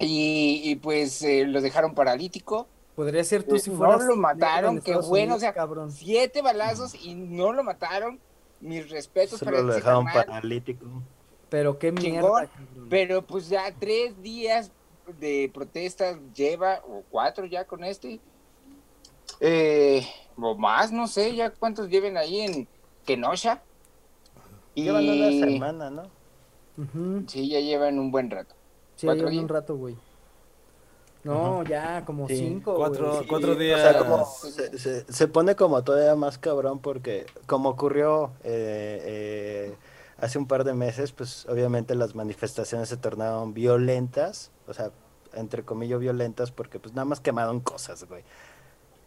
E: Y, y, pues eh, lo dejaron paralítico.
A: Podría ser tú
E: Eh,
A: si
E: no
A: fueras
E: lo mataron, qué bueno, o sea,
A: cabrón.
E: Siete balazos y no lo mataron. Mis respetos para
D: Solo lo
E: ese
D: dejaron
E: carnal.
D: paralítico.
A: Pero qué mierda, cabrón.
E: Pero pues ya tres días de protestas lleva, o cuatro ya con este. Eh, o más, no sé, ya cuántos lleven ahí en Kenosha. Y
D: Llevan una semana, ¿no?
E: Sí, ya llevan un buen rato.
A: Sí,
E: ¿Cuatro
A: llevan un
E: días?
A: rato, güey. No, ya, como
D: Sí.
A: cinco,
C: Cuatro-
A: güey.
C: cuatro
D: O
C: días.
D: sea, como se, se- se pone como todavía más cabrón porque como ocurrió eh, eh, hace un par de meses, pues obviamente las manifestaciones se tornaron violentas, o sea, entre comillas violentas porque pues nada más quemaron cosas, güey.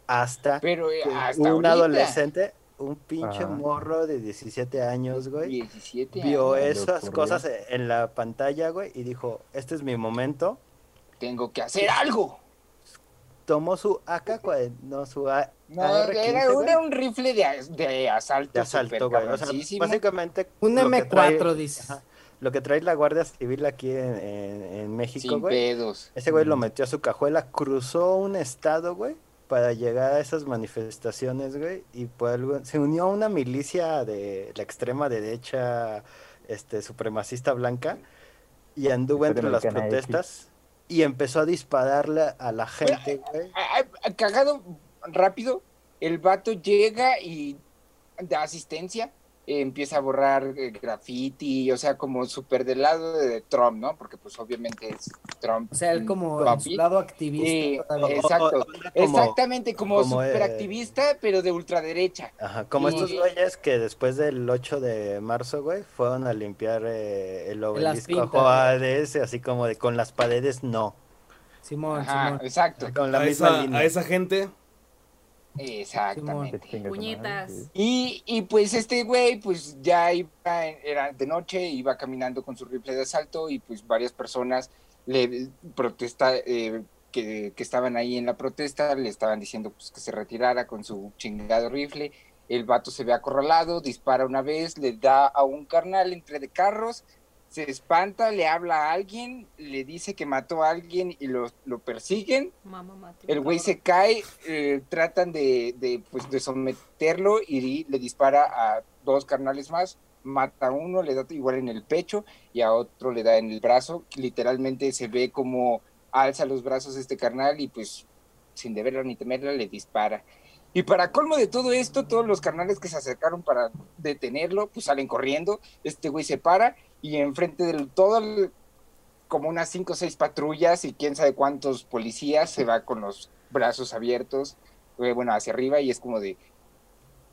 D: Hasta
E: Pero eh,
D: que
E: hasta
D: un
E: ahorita,
D: adolescente, un pinche
F: Ajá.
D: morro de 17 años, güey,
E: 17
D: vio
E: años,
D: esas
F: ocurrió.
D: cosas en la pantalla, güey, y dijo, este es mi momento.
E: tengo que hacer algo.
D: Tomó su AK, no su A-
E: No,
D: AR-15,
E: era, un rifle de, de asalto.
D: de asalto, güey. O sea, básicamente.
A: Un
D: lo que
A: M4,
D: trae-
A: dices.
D: ajá, Lo que trae la Guardia Civil aquí en, en- en México,
E: sin
D: güey.
E: pedos.
D: Ese güey lo metió a su cajuela, cruzó un estado, güey, para llegar a esas manifestaciones, güey. Y por algo- se unió a una milicia de la extrema derecha, este, supremacista blanca. Y anduvo entre las protestas. Y empezó a dispararle a la gente, güey.
E: Ah, ah, Cagado rápido, el vato llega y da asistencia eh, empieza a borrar eh, graffiti, o sea, como súper del lado de Trump, ¿no? Porque pues obviamente es Trump.
A: O sea, él como en su lado activista.
E: Eh,
A: todavía.
E: exacto,
D: O- o- como-
E: exactamente, como,
D: como,
E: súper
D: eh,
E: activista, pero de ultraderecha.
D: Ajá, como
E: Y-
D: estos güeyes que después del 8 de marzo, güey, fueron a limpiar eh, el obelisco Juárez, así como de con las paredes no.
A: Simón,
E: Ajá,
A: Simón.
E: exacto,
D: Con la
C: a,
D: misma
C: esa,
D: línea.
C: a esa gente,
E: exactamente.
B: Puñetas.
E: Y, y pues este güey, pues ya iba, era de noche, iba caminando con su rifle de asalto y pues varias personas le protesta, eh, que, que estaban ahí en la protesta, le estaban diciendo pues que se retirara con su chingado rifle. El vato se ve acorralado, dispara una vez, le da a un carnal entre de carros, se espanta, le habla a alguien, le dice que mató a alguien y lo, lo persiguen.
B: Mamá.
E: El güey se cae, eh, tratan de, de, pues, de someterlo y le dispara a dos carnales más, mata a uno, le da igual en el pecho y a otro le da en el brazo. Literalmente se ve como alza los brazos este carnal y pues sin deberla ni temerla le dispara. Y para colmo de todo esto, todos los carnales que se acercaron para detenerlo, pues salen corriendo. Este güey se para y enfrente de todo como unas cinco o seis patrullas y quién sabe cuántos policías se va con los brazos abiertos, eh, bueno, hacia arriba y es como de...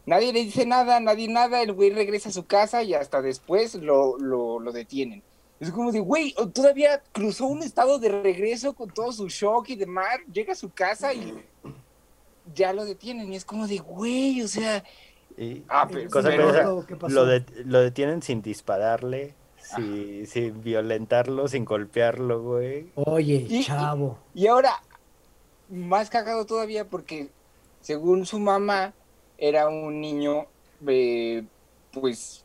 E: Nadie le dice nada, nadie nada, el güey regresa a su casa y hasta después lo, lo, lo detienen. Es como de, güey, todavía cruzó un estado de regreso con todo su shock y demás, llega a su casa y ya lo detienen y es como de, güey, o sea...
D: Y-
E: Ah, pero-
D: cosa
E: pero-
D: curiosa,
A: ¿Qué pasó?
D: lo, de- lo detienen sin dispararle, si- sin violentarlo, sin golpearlo, güey.
A: Oye,
E: Y-
A: chavo.
E: Y ahora, más cagado todavía porque según su mamá era un niño, eh, pues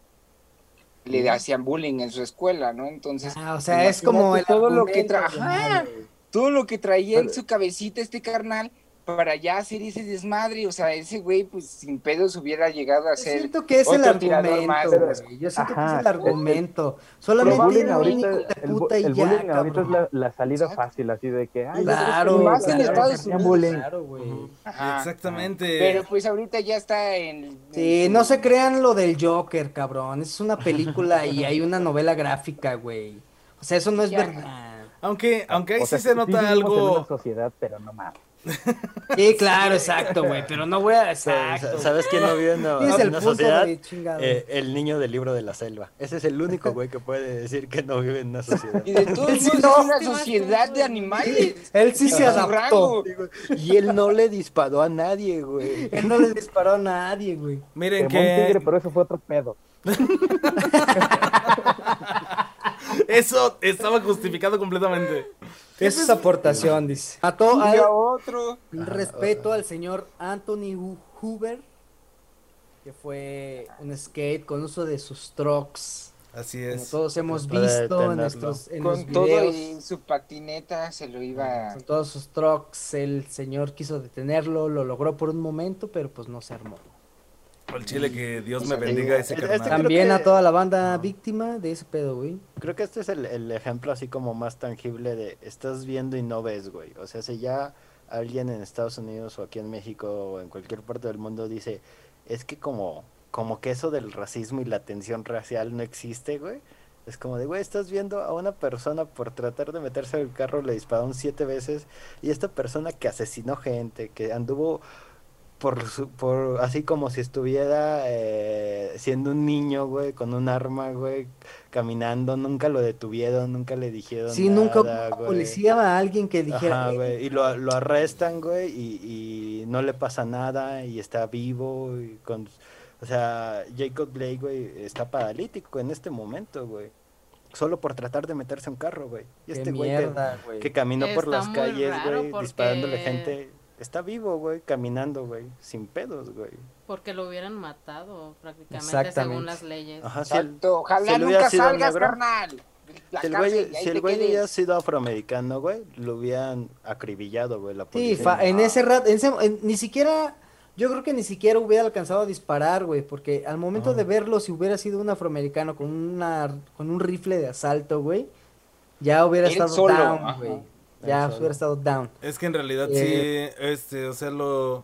E: le hacían bullying en su escuela, ¿no? Entonces,
A: Ah, o sea, es como el
E: todo lo que
A: argumento,
E: tra- Ajá,
A: güey.
E: todo lo que traía en su cabecita este carnal para ya hacer ese desmadre, o sea, ese güey pues sin pedos hubiera llegado a
A: Yo
E: ser
A: siento que es el argumento,
E: más.
A: Yo siento que es el
F: el-
A: argumento.
F: El
A: Solamente
F: bullying
A: era un
F: ahorita, el,
A: puta y
F: el
A: ya,
F: bullying ahorita es la, la salida
E: Exacto.
F: fácil, así de que, ay,
A: Claro,
E: más en
A: claro,
E: Estados Unidos.
F: bullying.
A: Claro, güey.
E: Ajá.
C: exactamente.
E: Pero pues ahorita ya está en...
A: Sí,
E: en
A: no se crean lo del Joker, cabrón. Es una película y hay una novela gráfica, güey. O sea, eso no es
E: Ya.
A: verdad.
C: Aunque, aunque ahí
F: O sea,
C: sí se nota
F: vivimos en una
C: algo.
F: sociedad, pero no más.
A: Sí, claro, exacto, güey. Pero no voy a. Exacto.
D: ¿Sabes quién no vive en una,
A: Tienes
D: en
A: el
D: una
A: punto
D: sociedad?
A: de.
D: Eh, el niño del libro de la selva. Ese es el único güey que puede decir que no vive en una sociedad.
E: Y de todos
A: Él sí no.
E: es una sociedad de animales.
A: Él sí se adaptó.
D: Y él no le disparó a nadie, güey.
A: Él no le disparó a nadie, güey.
C: Miren
F: Quemó un tigre,
C: que
F: pero eso fue otro pedo.
C: eso estaba justificado completamente.
A: Esa es su aportación, dice.
E: A
A: al
E: otro.
A: respeto al señor Anthony Hoover, que fue un skate con uso de sus trucks.
C: Así
A: Como
C: es.
A: todos hemos visto en nuestros en
E: Con
A: los
E: todo y su patineta se lo iba...
A: Con todos sus trucks, el señor quiso detenerlo, lo logró por un momento, pero pues no se armó.
C: Al chile que Dios me bendiga ese
D: Este-
C: carnal.
D: este-
A: También
D: creo
A: a
D: que-
A: toda la banda víctima de ese pedo, güey.
D: Creo que este es el, el ejemplo así como más tangible de estás viendo y no ves, güey. O sea, si ya alguien en Estados Unidos o aquí en México o en cualquier parte del mundo dice, es que como, como que eso del racismo y la tensión racial no existe, güey. Es como de, güey, estás viendo a una persona por tratar de meterse al carro, le dispararon siete veces, y esta persona que asesinó gente, que anduvo por, su- por así como si estuviera eh, siendo un niño, güey, con un arma, güey, caminando, nunca lo detuvieron, nunca le dijeron
A: Sí, nunca
D: nada, güey.
A: policía a alguien que dijera,
D: Ajá,
A: "Eh,
D: güey, y lo, lo arrestan, güey, y, y no le pasa nada, y está vivo, y con, o sea, Jacob Blake, güey, está paralítico en este momento, güey, solo por tratar de meterse a un carro, güey, y este güey que, que caminó por
H: Está
D: las calles, güey,
H: porque-
D: disparándole gente, está vivo, güey, caminando, güey, sin pedos, güey.
H: Porque lo hubieran matado prácticamente según las leyes.
D: Ajá, si el.
E: Ojalá
D: si
E: nunca salgas,
D: negro,
E: carnal.
D: Si el güey, si el hubiera sido afroamericano, güey, lo hubieran acribillado, güey, la
A: Sí,
D: policía.
A: fa- en ese rato, en ese- en- ni siquiera, yo creo que ni siquiera hubiera alcanzado a disparar, güey, porque al momento
D: Ajá.
A: de verlo, si hubiera sido un afroamericano con una, con un rifle de asalto, güey, ya hubiera
E: Él
A: estado
E: solo,
A: down,
E: ajá.
A: güey. Ya
D: solo.
A: hubiera estado down.
C: Es que en realidad
A: Eh,
C: sí, este, o sea, lo,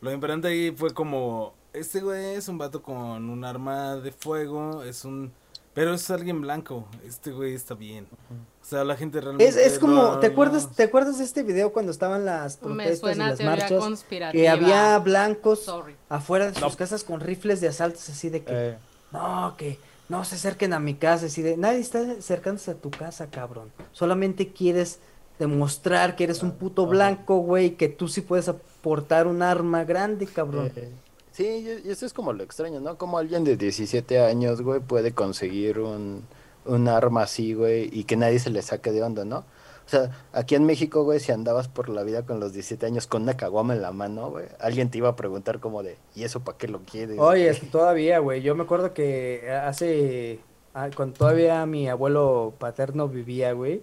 C: lo imperante ahí fue como Este güey es un vato con un arma de fuego, es un... Pero es alguien blanco, este güey está bien. O sea, la gente realmente...
A: Es, es como,
C: lo-
A: ¿te acuerdas, ¿te acuerdas de este video cuando estaban las
H: Me
A: protestas y las
H: teoría
A: marchas?
H: conspirativa.
A: Que había blancos
H: Sorry.
A: afuera de sus
C: No.
A: casas con rifles de asaltos así de que,
D: Eh,
A: no, que no se acerquen a mi casa, así de, nadie está acercándose a tu casa, cabrón. Solamente quieres demostrar que eres un puto blanco, güey, que tú sí puedes aportar un arma grande, cabrón.
D: eh, sí, y eso es como lo extraño, ¿no? Como alguien de 17 años, güey, puede conseguir un, un arma así, güey, y que nadie se le saque de onda, ¿no? O sea, aquí en México, güey, si andabas por la vida con los 17 años con una caguama en la mano, güey, alguien te iba a preguntar como de, ¿y eso para qué lo quieres?
A: Oye, es que todavía, güey, yo me acuerdo que hace, ah, cuando todavía mi abuelo paterno vivía, güey,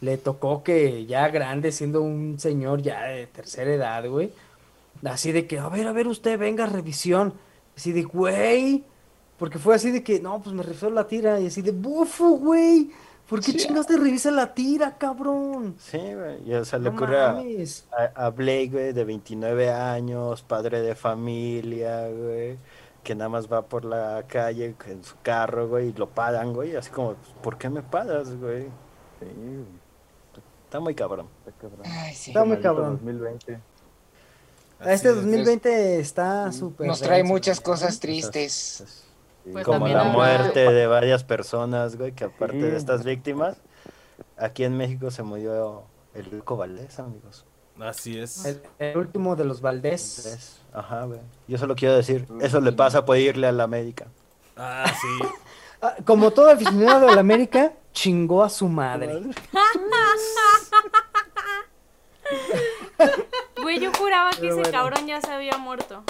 A: le tocó que ya grande, siendo un señor ya de tercera edad, güey, así de que, a ver, a ver usted, venga, revisión, así de, güey, porque fue así de que, no, pues me refiero la tira, y así de, bufo, güey, ¿por qué
E: Sí.
A: chingados te revisa la tira, cabrón?
D: Sí, güey, y o sea, le ocurre a, a, Blake, güey, de 29 años, padre de familia, güey, que nada más va por la calle en su carro, güey, y lo paran, güey, así como, ¿por qué me paras, güey?
F: Sí,
D: Está muy cabrón.
F: está cabrón.
E: Ay, sí.
A: Está muy cabrón.
F: 2020.
C: Así
A: Este
C: es.
A: 2020 está súper
E: Nos trae muchas cosas tristes.
H: Pues
D: como la muerte de varias personas, güey, que aparte de estas víctimas, aquí en México se murió el Loco Valdés, amigos.
C: Así es.
A: El, el último de los Valdés.
D: Valdés, Ajá, güey. Yo solo quiero decir, eso le pasa por irle a la América.
C: Ah, sí.
A: Ah, Como todo aficionado de la América, chingó a su madre.
B: Güey, yo juraba que
A: Pero
B: ese
A: bueno.
B: cabrón ya se había muerto.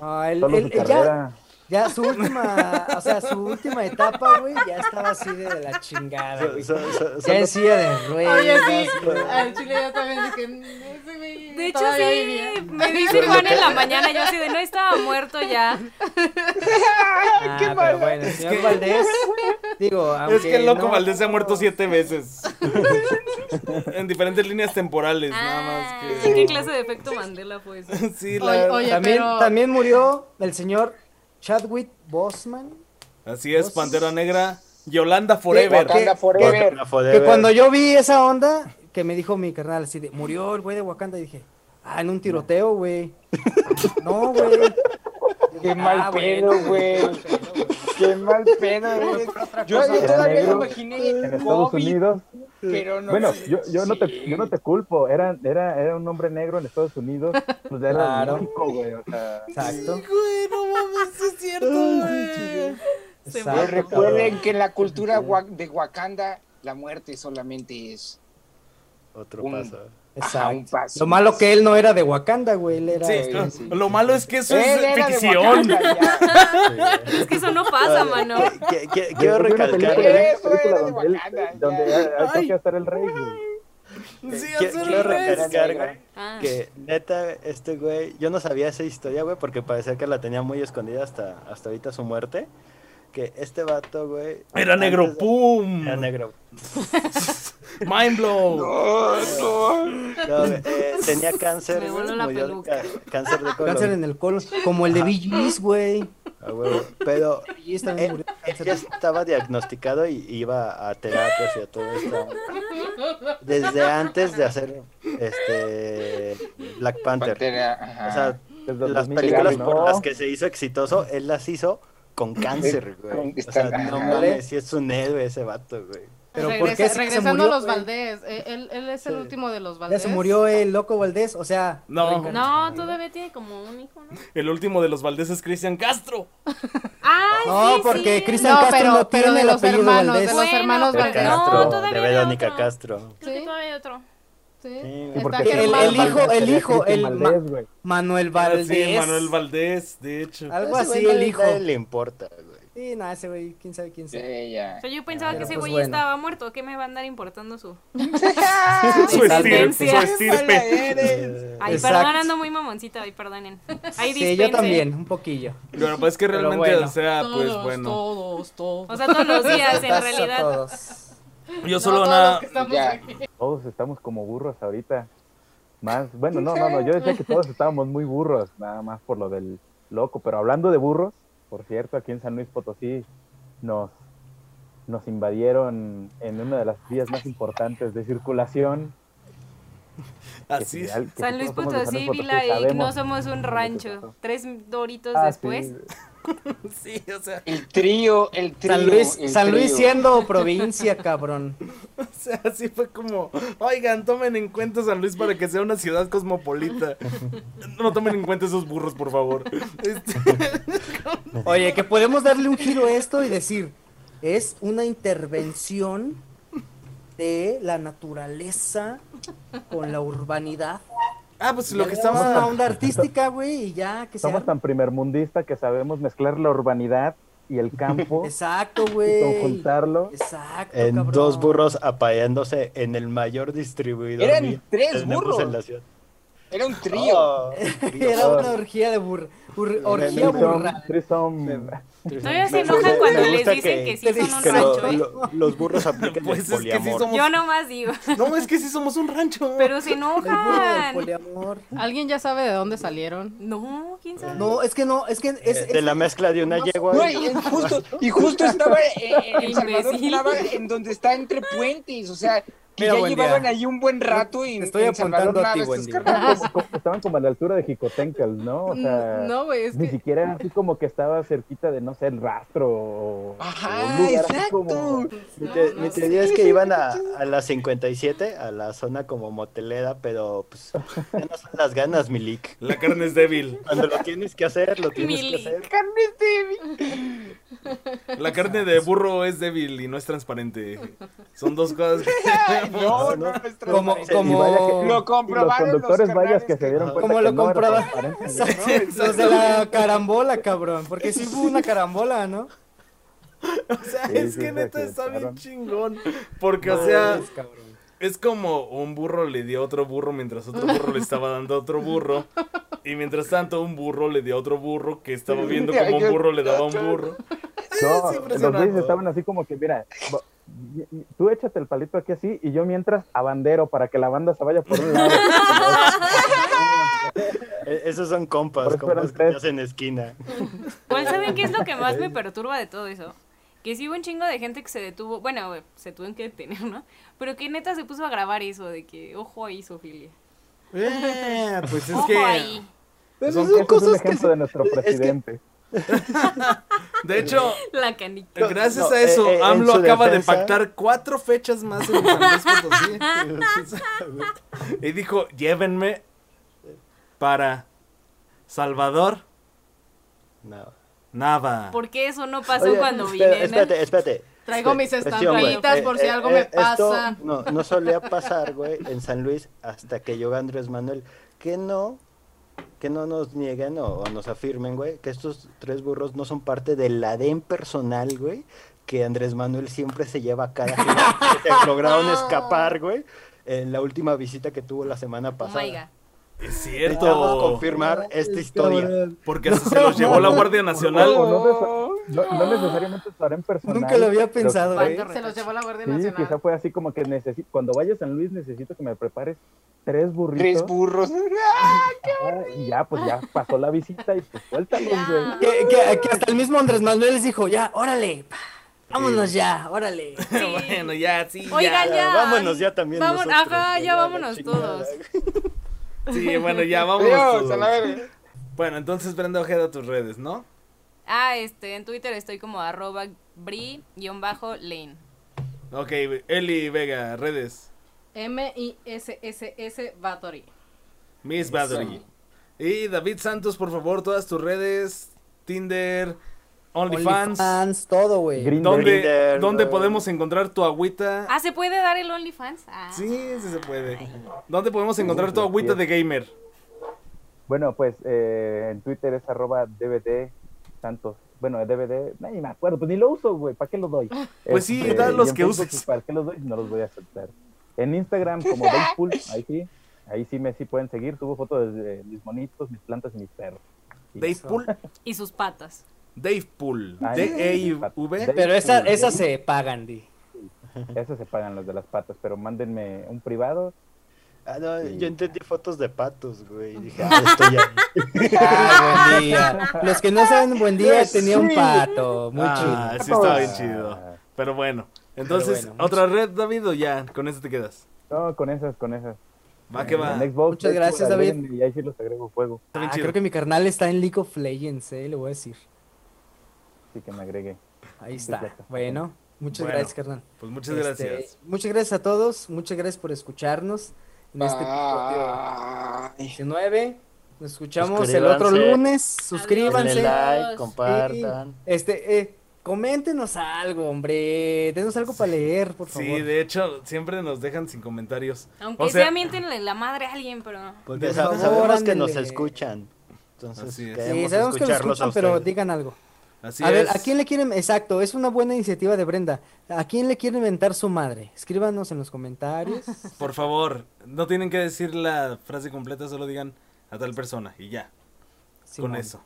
A: Ah, él-
F: Solo
A: él-
F: su
A: él ya,
F: carrera.
A: Ya su última, o sea, su última etapa, güey, ya estaba así de la chingada, güey.
D: So- so- so-
A: Ya silla de ruedas.
H: Oye, sí.
A: güey.
H: Al chile yo también dije, ese güey
B: De hecho, sí,
H: vivía.
B: me dice Juan en la mañana, yo así de no estaba muerto ya.
A: Ah, pero bueno, el señor Valdés, digo, aunque
C: es que el loco
A: no-
C: Valdés se ha muerto siete veces. en diferentes líneas temporales, nada más
B: Ah,
C: que.
B: ¿Qué clase de efecto Mandela fue eso?
C: sí,
H: Oye,
C: la-
H: oye,
A: También,
H: pero-
A: también murió el señor Chadwick Boseman.
C: Así es, Pantera Negra. Yolanda Forever.
E: Wakanda Forever.
D: Wakanda Forever.
A: Que cuando yo vi esa onda, que me dijo mi carnal así de, murió el güey de Wakanda, y dije, ah, en un tiroteo, güey. No, güey.
E: Qué mal
A: Ah,
E: pedo,
A: bueno,
E: güey.
A: mal pedo, güey.
E: Qué mal pedo, güey. Yo, todavía me imaginé
F: En Estados
E: COVID,
F: Unidos.
E: pero no.
F: Bueno,
E: sé.
F: yo, yo, no te,
E: Sí.
F: yo no te culpo. Era, era, era un hombre negro en Estados Unidos. Pues era
A: Claro.
F: lógico, güey. O sea,
A: Exacto.
C: Güey, no mames, es cierto, güey.
B: Se
A: Exacto,
E: recuerden
A: cabrón.
E: que en la cultura de Wakanda la muerte solamente es
D: Otro
E: un-
D: paso.
E: Ajá, un
A: Exacto.
E: paso.
A: Lo malo que él no era de Wakanda, güey. Él era.
C: Sí,
E: Sí,
C: no,
E: sí.
C: lo malo es que eso
E: Él
C: es ficción.
E: Wakanda.
B: Es que eso no pasa, mano.
D: Quiero recalcar,
F: donde, donde que estar el rey, güey.
C: Sí,
D: quiero recalcar, güey,
B: Ah.
D: que neta, este güey, yo no sabía esa historia, güey, porque parecía que la tenía muy escondida hasta, hasta ahorita su muerte. Que este vato, güey.
C: Era negro,
D: de-
C: pum.
D: Era negro.
C: Mind blow.
E: No, no.
D: No, güey, eh, tenía cáncer,
B: Me
D: güey,
B: voló la
D: murió de
B: peluca.
D: ca- cáncer de colon.
A: Cáncer en el colon. Como el de güey.
D: Ah, güey, Pero él,
A: cáncer
D: ya estaba diagnosticado y iba a terapias y a todo esto. Desde antes de hacer este Black Panther.
E: Pantera.
D: O sea, las
F: 2000,
D: películas
F: ¿no?
D: por las que se hizo exitoso, él las hizo con cáncer, güey.
E: Con-
D: O sea, no mames, si es un héroe ese vato, güey.
A: Pero ¿por
H: Regresa-
A: qué sí se
H: regresando
A: murió,
H: a los? Valdés. eh, Él, él es el
D: Sí.
H: último de los
A: Ya
H: Valdés.
A: se murió el loco Valdés, o sea.
C: No.
B: No, todavía tiene como un hijo, ¿no?
C: El último de los Valdés es Cristian Castro.
B: Ah,
A: No,
B: sí,
A: porque
B: sí.
A: Cristian
H: No,
A: Castro
H: pero-
A: no
H: pero
A: tiene
H: de
A: el
H: los
A: apellido
H: hermanos,
A: Valdés.
H: de los hermanos
D: De
H: Valdés.
D: Castro,
B: No, todavía
D: de Verónica
B: otro.
D: Castro.
B: Creo que
H: Sí.
B: todavía hay otro.
H: Sí.
F: Sí,
H: Está
F: porque
A: el- hijo- el hijo, el ma-. Manuel Valdés.
C: Sí, Manuel Valdés, de hecho.
A: Algo
D: Ese
A: así, el hijo.
D: le importa, güey.
A: Sí, no, ese güey, quién sabe quién
E: Sí,
A: sea.
E: ya.
B: O sea, yo pensaba
A: Pero
B: que ese
A: pues
B: güey
A: bueno.
B: estaba muerto. ¿Qué me va a andar importando su
C: Su estirpe, su
B: descendencia?
C: estirpe.
B: Ay,
A: Exacto.
B: perdón, ando muy mamoncita, ay, perdonen.
A: Sí, yo también, un poquillo.
C: Bueno, pues es que
A: Pero
C: realmente,
A: bueno.
C: o sea, pues
H: Todos,
C: bueno.
H: Todos, todos.
B: O sea, todos los días, en realidad.
A: todos.
C: Yo
H: No,
C: solo
H: todos
C: una.
H: los que estamos aquí.
F: Todos estamos como burros ahorita. Más, bueno, no, no, no, yo decía que todos estábamos muy burros, nada más por lo del loco. Pero hablando de burros, por cierto, aquí en San Luis Potosí nos, nos invadieron en una de las vías más importantes de circulación.
C: Así es.
B: San Luis Potosí, Vila y no somos un rancho. Tres doritos
F: Ah,
B: después.
F: sí.
C: Sí, o sea,
E: El trío, el trío.
A: San Luis, San Luis
E: trío.
A: siendo provincia, cabrón.
C: o sea, así fue como, oigan, tomen en cuenta San Luis para que sea una ciudad cosmopolita. No tomen en cuenta esos burros, por favor. Este,
A: Oye, que podemos darle un giro a esto y decir, es una intervención de la naturaleza con la urbanidad.
C: Ah, pues lo que
A: una
C: estaba...
A: onda artística, güey, y ya, que
F: Somos
A: sea.
F: tan primermundista que sabemos mezclar la urbanidad y el campo
A: Exacto, güey.
F: conjuntarlo.
A: Exacto,
D: En
A: cabrón.
D: dos burros apañándose en el mayor distribuidor.
E: Eran tres burros.
D: en la ciudad.
E: Era un trío.
D: Oh,
A: Era una orgía de burra. orgía burra.
B: Todavía se enojan cuando les dicen que, sí
A: que
B: son un rancho, ¿eh?
D: lo- los burros aplican
C: Pues
D: el
C: es que sí
D: poliamor.
C: somos-
B: Yo nomás digo.
C: No, es que sí somos un rancho.
B: Pero se
A: El del
B: enojan.
A: poliamor.
H: ¿Alguien ya sabe de dónde salieron?
B: No, quién sabe.
A: No, es que no, es que es,
D: Eh,
A: es-
D: de la mezcla de una yegua.
E: No, y, justo, y justo estaba eh, El Salvador estaba en donde está entre puentes, o sea, que
A: Mira,
E: ya llevaban
A: día.
E: ahí un buen rato y
A: estoy apuntando a ti, buen día.
F: Como- estaban como a la altura de Jicotencas, ¿no? O sea,
H: No, güey, es
F: ni
H: que
F: siquiera era así como que estaba cerquita de, no sé, el rastro o,
E: Ajá,
F: o un lugar así
E: exacto.
F: como-
D: Mi, te- mi teoría es que iban a, a la 57, a la zona como motelera, pero pues ya no son las ganas, Milik.
C: La carne es débil.
D: Cuando lo tienes que hacer, lo tienes que hacer.
E: Carnes de-
C: La carne de burro es débil y no es transparente. Son dos cosas que...
E: No, no, no
A: como, como,
E: Lo
F: los
E: comprobaron
F: conductores
E: los
F: vayas
E: carnales
F: que se dieron cuenta
A: ¿Cómo
F: que
A: lo. Exacto, los de la carambola, cabrón, porque sí fue una carambola, ¿no?
C: O sea,
F: Sí,
C: es
F: sí,
C: que neta está bien chingón. Porque, o sea, es como un burro le dio a otro burro mientras otro burro le estaba dando a otro burro. Y mientras tanto, un burro le dio a otro burro que estaba viendo como un burro le daba a un burro.
F: No, los güeyes estaban así como que, mira, tú échate el palito aquí así y yo mientras abandero para que la banda se vaya por un lado.
D: Eh, Esos son compas, compas que te hacen esquina.
B: ¿Cuál saben qué es lo que más me perturba de todo eso? Que sí hubo un chingo de gente que se detuvo, bueno, se tuvieron que detener, ¿no? Pero que neta se puso a grabar eso, de que, ojo ahí, Sofilia.
C: Eh, pues es
B: Ojo
C: que,
B: ahí.
C: Son
D: son
F: Ese es un
D: cosas que
F: ejemplo de nuestro
D: es que-
F: presidente.
C: de hecho,
B: La canica.
C: gracias
D: no,
C: a eso,
D: eh, eh,
C: AMLO acaba
D: defensa-
C: de pactar cuatro fechas más en San Luis Potosí. y dijo, llévenme para Salvador
D: No.
C: Nava.
B: ¿Por qué eso no pasó
D: Oye,
B: cuando
D: espera,
B: vine?
D: Espérate, espérate.
H: Traigo mis estampitas por si algo me
D: esto
H: pasa.
D: no, no solía pasar, güey, en San Luis hasta que llegó Andrés Manuel. Que no, que no nos nieguen o, o nos afirmen, güey, que estos tres burros no son parte del ADN personal, güey, que Andrés Manuel siempre se lleva a cada gira, que se lograron escapar, güey, en la última visita que tuvo la semana
B: Oh
D: pasada.
B: my god.
C: Es
D: Necesitamos
C: cierto.
D: confirmar esta historia.
C: Porque hasta se los llevó la Guardia Nacional.
F: No, no- no necesariamente su harem personal.
A: Nunca lo había pensado, güey.
B: ¿Cuánto
H: Se los llevó la Guardia
F: Sí,
H: Nacional.
F: quizá fue así como que necesito, cuando vaya a San Luis necesito que me prepares tres burritos.
E: Tres burros.
F: ah, y ya, pues ya pasó la visita y pues suéltalos, güey.
A: Que, que- que hasta el mismo Andrés Manuel les dijo, ya, órale, vámonos ya, órale.
C: bueno, ya, sí,
B: Oigan,
C: ya.
B: ya.
D: Vámonos ya también
B: Vámonos,
D: nosotros,
B: ajá, ya vámonos todos.
C: Sí, bueno, ya,
E: verga.
C: Bueno, entonces Brenda Ojeda tus redes, ¿no?
B: Ah, este, en Twitter estoy como arroba bri-lane.
C: Ok, Eli Vega, redes.
H: M-I-S-S-S Battery.
C: Miss Battery. Y David Santos, por favor, todas tus redes, Tinder, OnlyFans.
A: OnlyFans, todo, güey.
C: ¿Dónde,
D: Grindr,
C: ¿dónde
D: güey.
C: podemos encontrar tu agüita?
B: Ah, ¿se puede dar el OnlyFans? Ah.
C: Sí, sí se puede. ¿Dónde podemos encontrar tu agüita de gamer?
F: Bueno, pues eh, en Twitter es arroba DVD Santos. Bueno, DVD, ni me acuerdo, pues ni lo uso, güey, ¿para qué lo doy?
C: Pues sí,
F: Este,
C: da los que uses.
F: pues, ¿Para qué los doy? No los voy a aceptar. En Instagram como Davepool, ahí sí, ahí sí me sí pueden seguir, subo fotos de mis monitos, mis plantas y mis perros. Y-
C: Dave Pool.
B: Y sus patas.
C: Dave Pool.
F: Ah,
C: D-E-I-V.
F: Dave
A: Pero esa,
F: Pool,
A: esas
F: Dave
A: se pagan, di.
F: Esas se pagan las de las patas, pero mándenme un privado
D: Ah, no,
F: Sí.
D: yo entendí fotos de patos, güey. Dije, ah, estoy ahí.
A: Ah, buen día. Los que no saben buen día
E: Sí.
A: tenía un pato, muy
C: ah,
A: chido.
C: sí estaba bien
F: Ah.
C: chido. Pero bueno, entonces,
A: bueno,
C: ¿otra red, David, o ya? Con eso te quedas.
F: No, con esas, con esas.
C: Va que va.
F: Xbox,
A: Muchas gracias, David.
F: Y ahí sí los agrego fuego.
A: Ah, creo que mi carnal está en League of Legends, eh, le voy a decir.
F: Así que me agregué.
A: Ahí
F: Sí,
A: está. Bueno, muchas
C: Bueno,
A: gracias, carnal.
C: Pues muchas
A: Este,
C: gracias.
A: Muchas gracias a todos, muchas gracias por escucharnos en este episodio
E: Ay.
A: 19. Nos escuchamos el otro
D: Suscríbanse.
A: lunes.
D: Denle
A: Suscríbanse.
D: like,
B: Sí.
D: compartan.
A: Este, eh, coméntenos algo, hombre. Denos algo para leer, por favor.
C: Sí, de hecho, siempre nos dejan sin comentarios.
B: Aunque
C: O sea-
B: sea, miéntenle la madre a alguien, pero.
D: Porque
A: Por
D: sa-
A: favor,
D: sabemos que nos escuchan. Entonces,
C: Así es.
A: Sí, sabemos que
D: a
A: escuchan, pero digan algo.
C: Así
A: a ver. ¿a quién le quieren? Exacto, es una buena iniciativa de Brenda. ¿A quién le quieren inventar su madre? Escríbanos en los comentarios.
C: Por favor, no tienen que decir la frase completa, solo digan a tal persona y ya, con eso.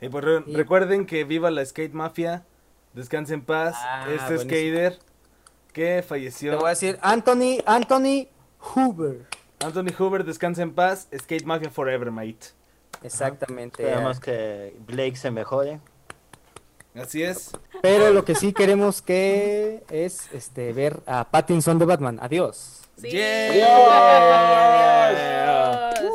C: Y pues
A: Y-
C: recuerden que viva la Skate Mafia, descanse en paz,
A: Ah,
C: este
A: buenísimo.
C: skater que
A: Te
C: falleció.
A: voy a decir Anthony, Anthony Hoover.
C: Anthony Hoover, descanse en paz, Skate Mafia Forever, mate.
A: Exactamente.
D: Esperamos que Blake se mejore.
C: Así es.
A: Pero lo que sí queremos que es este ver a Pattinson de Batman. Adiós.
B: Sí.
C: Yeah.
B: Adiós.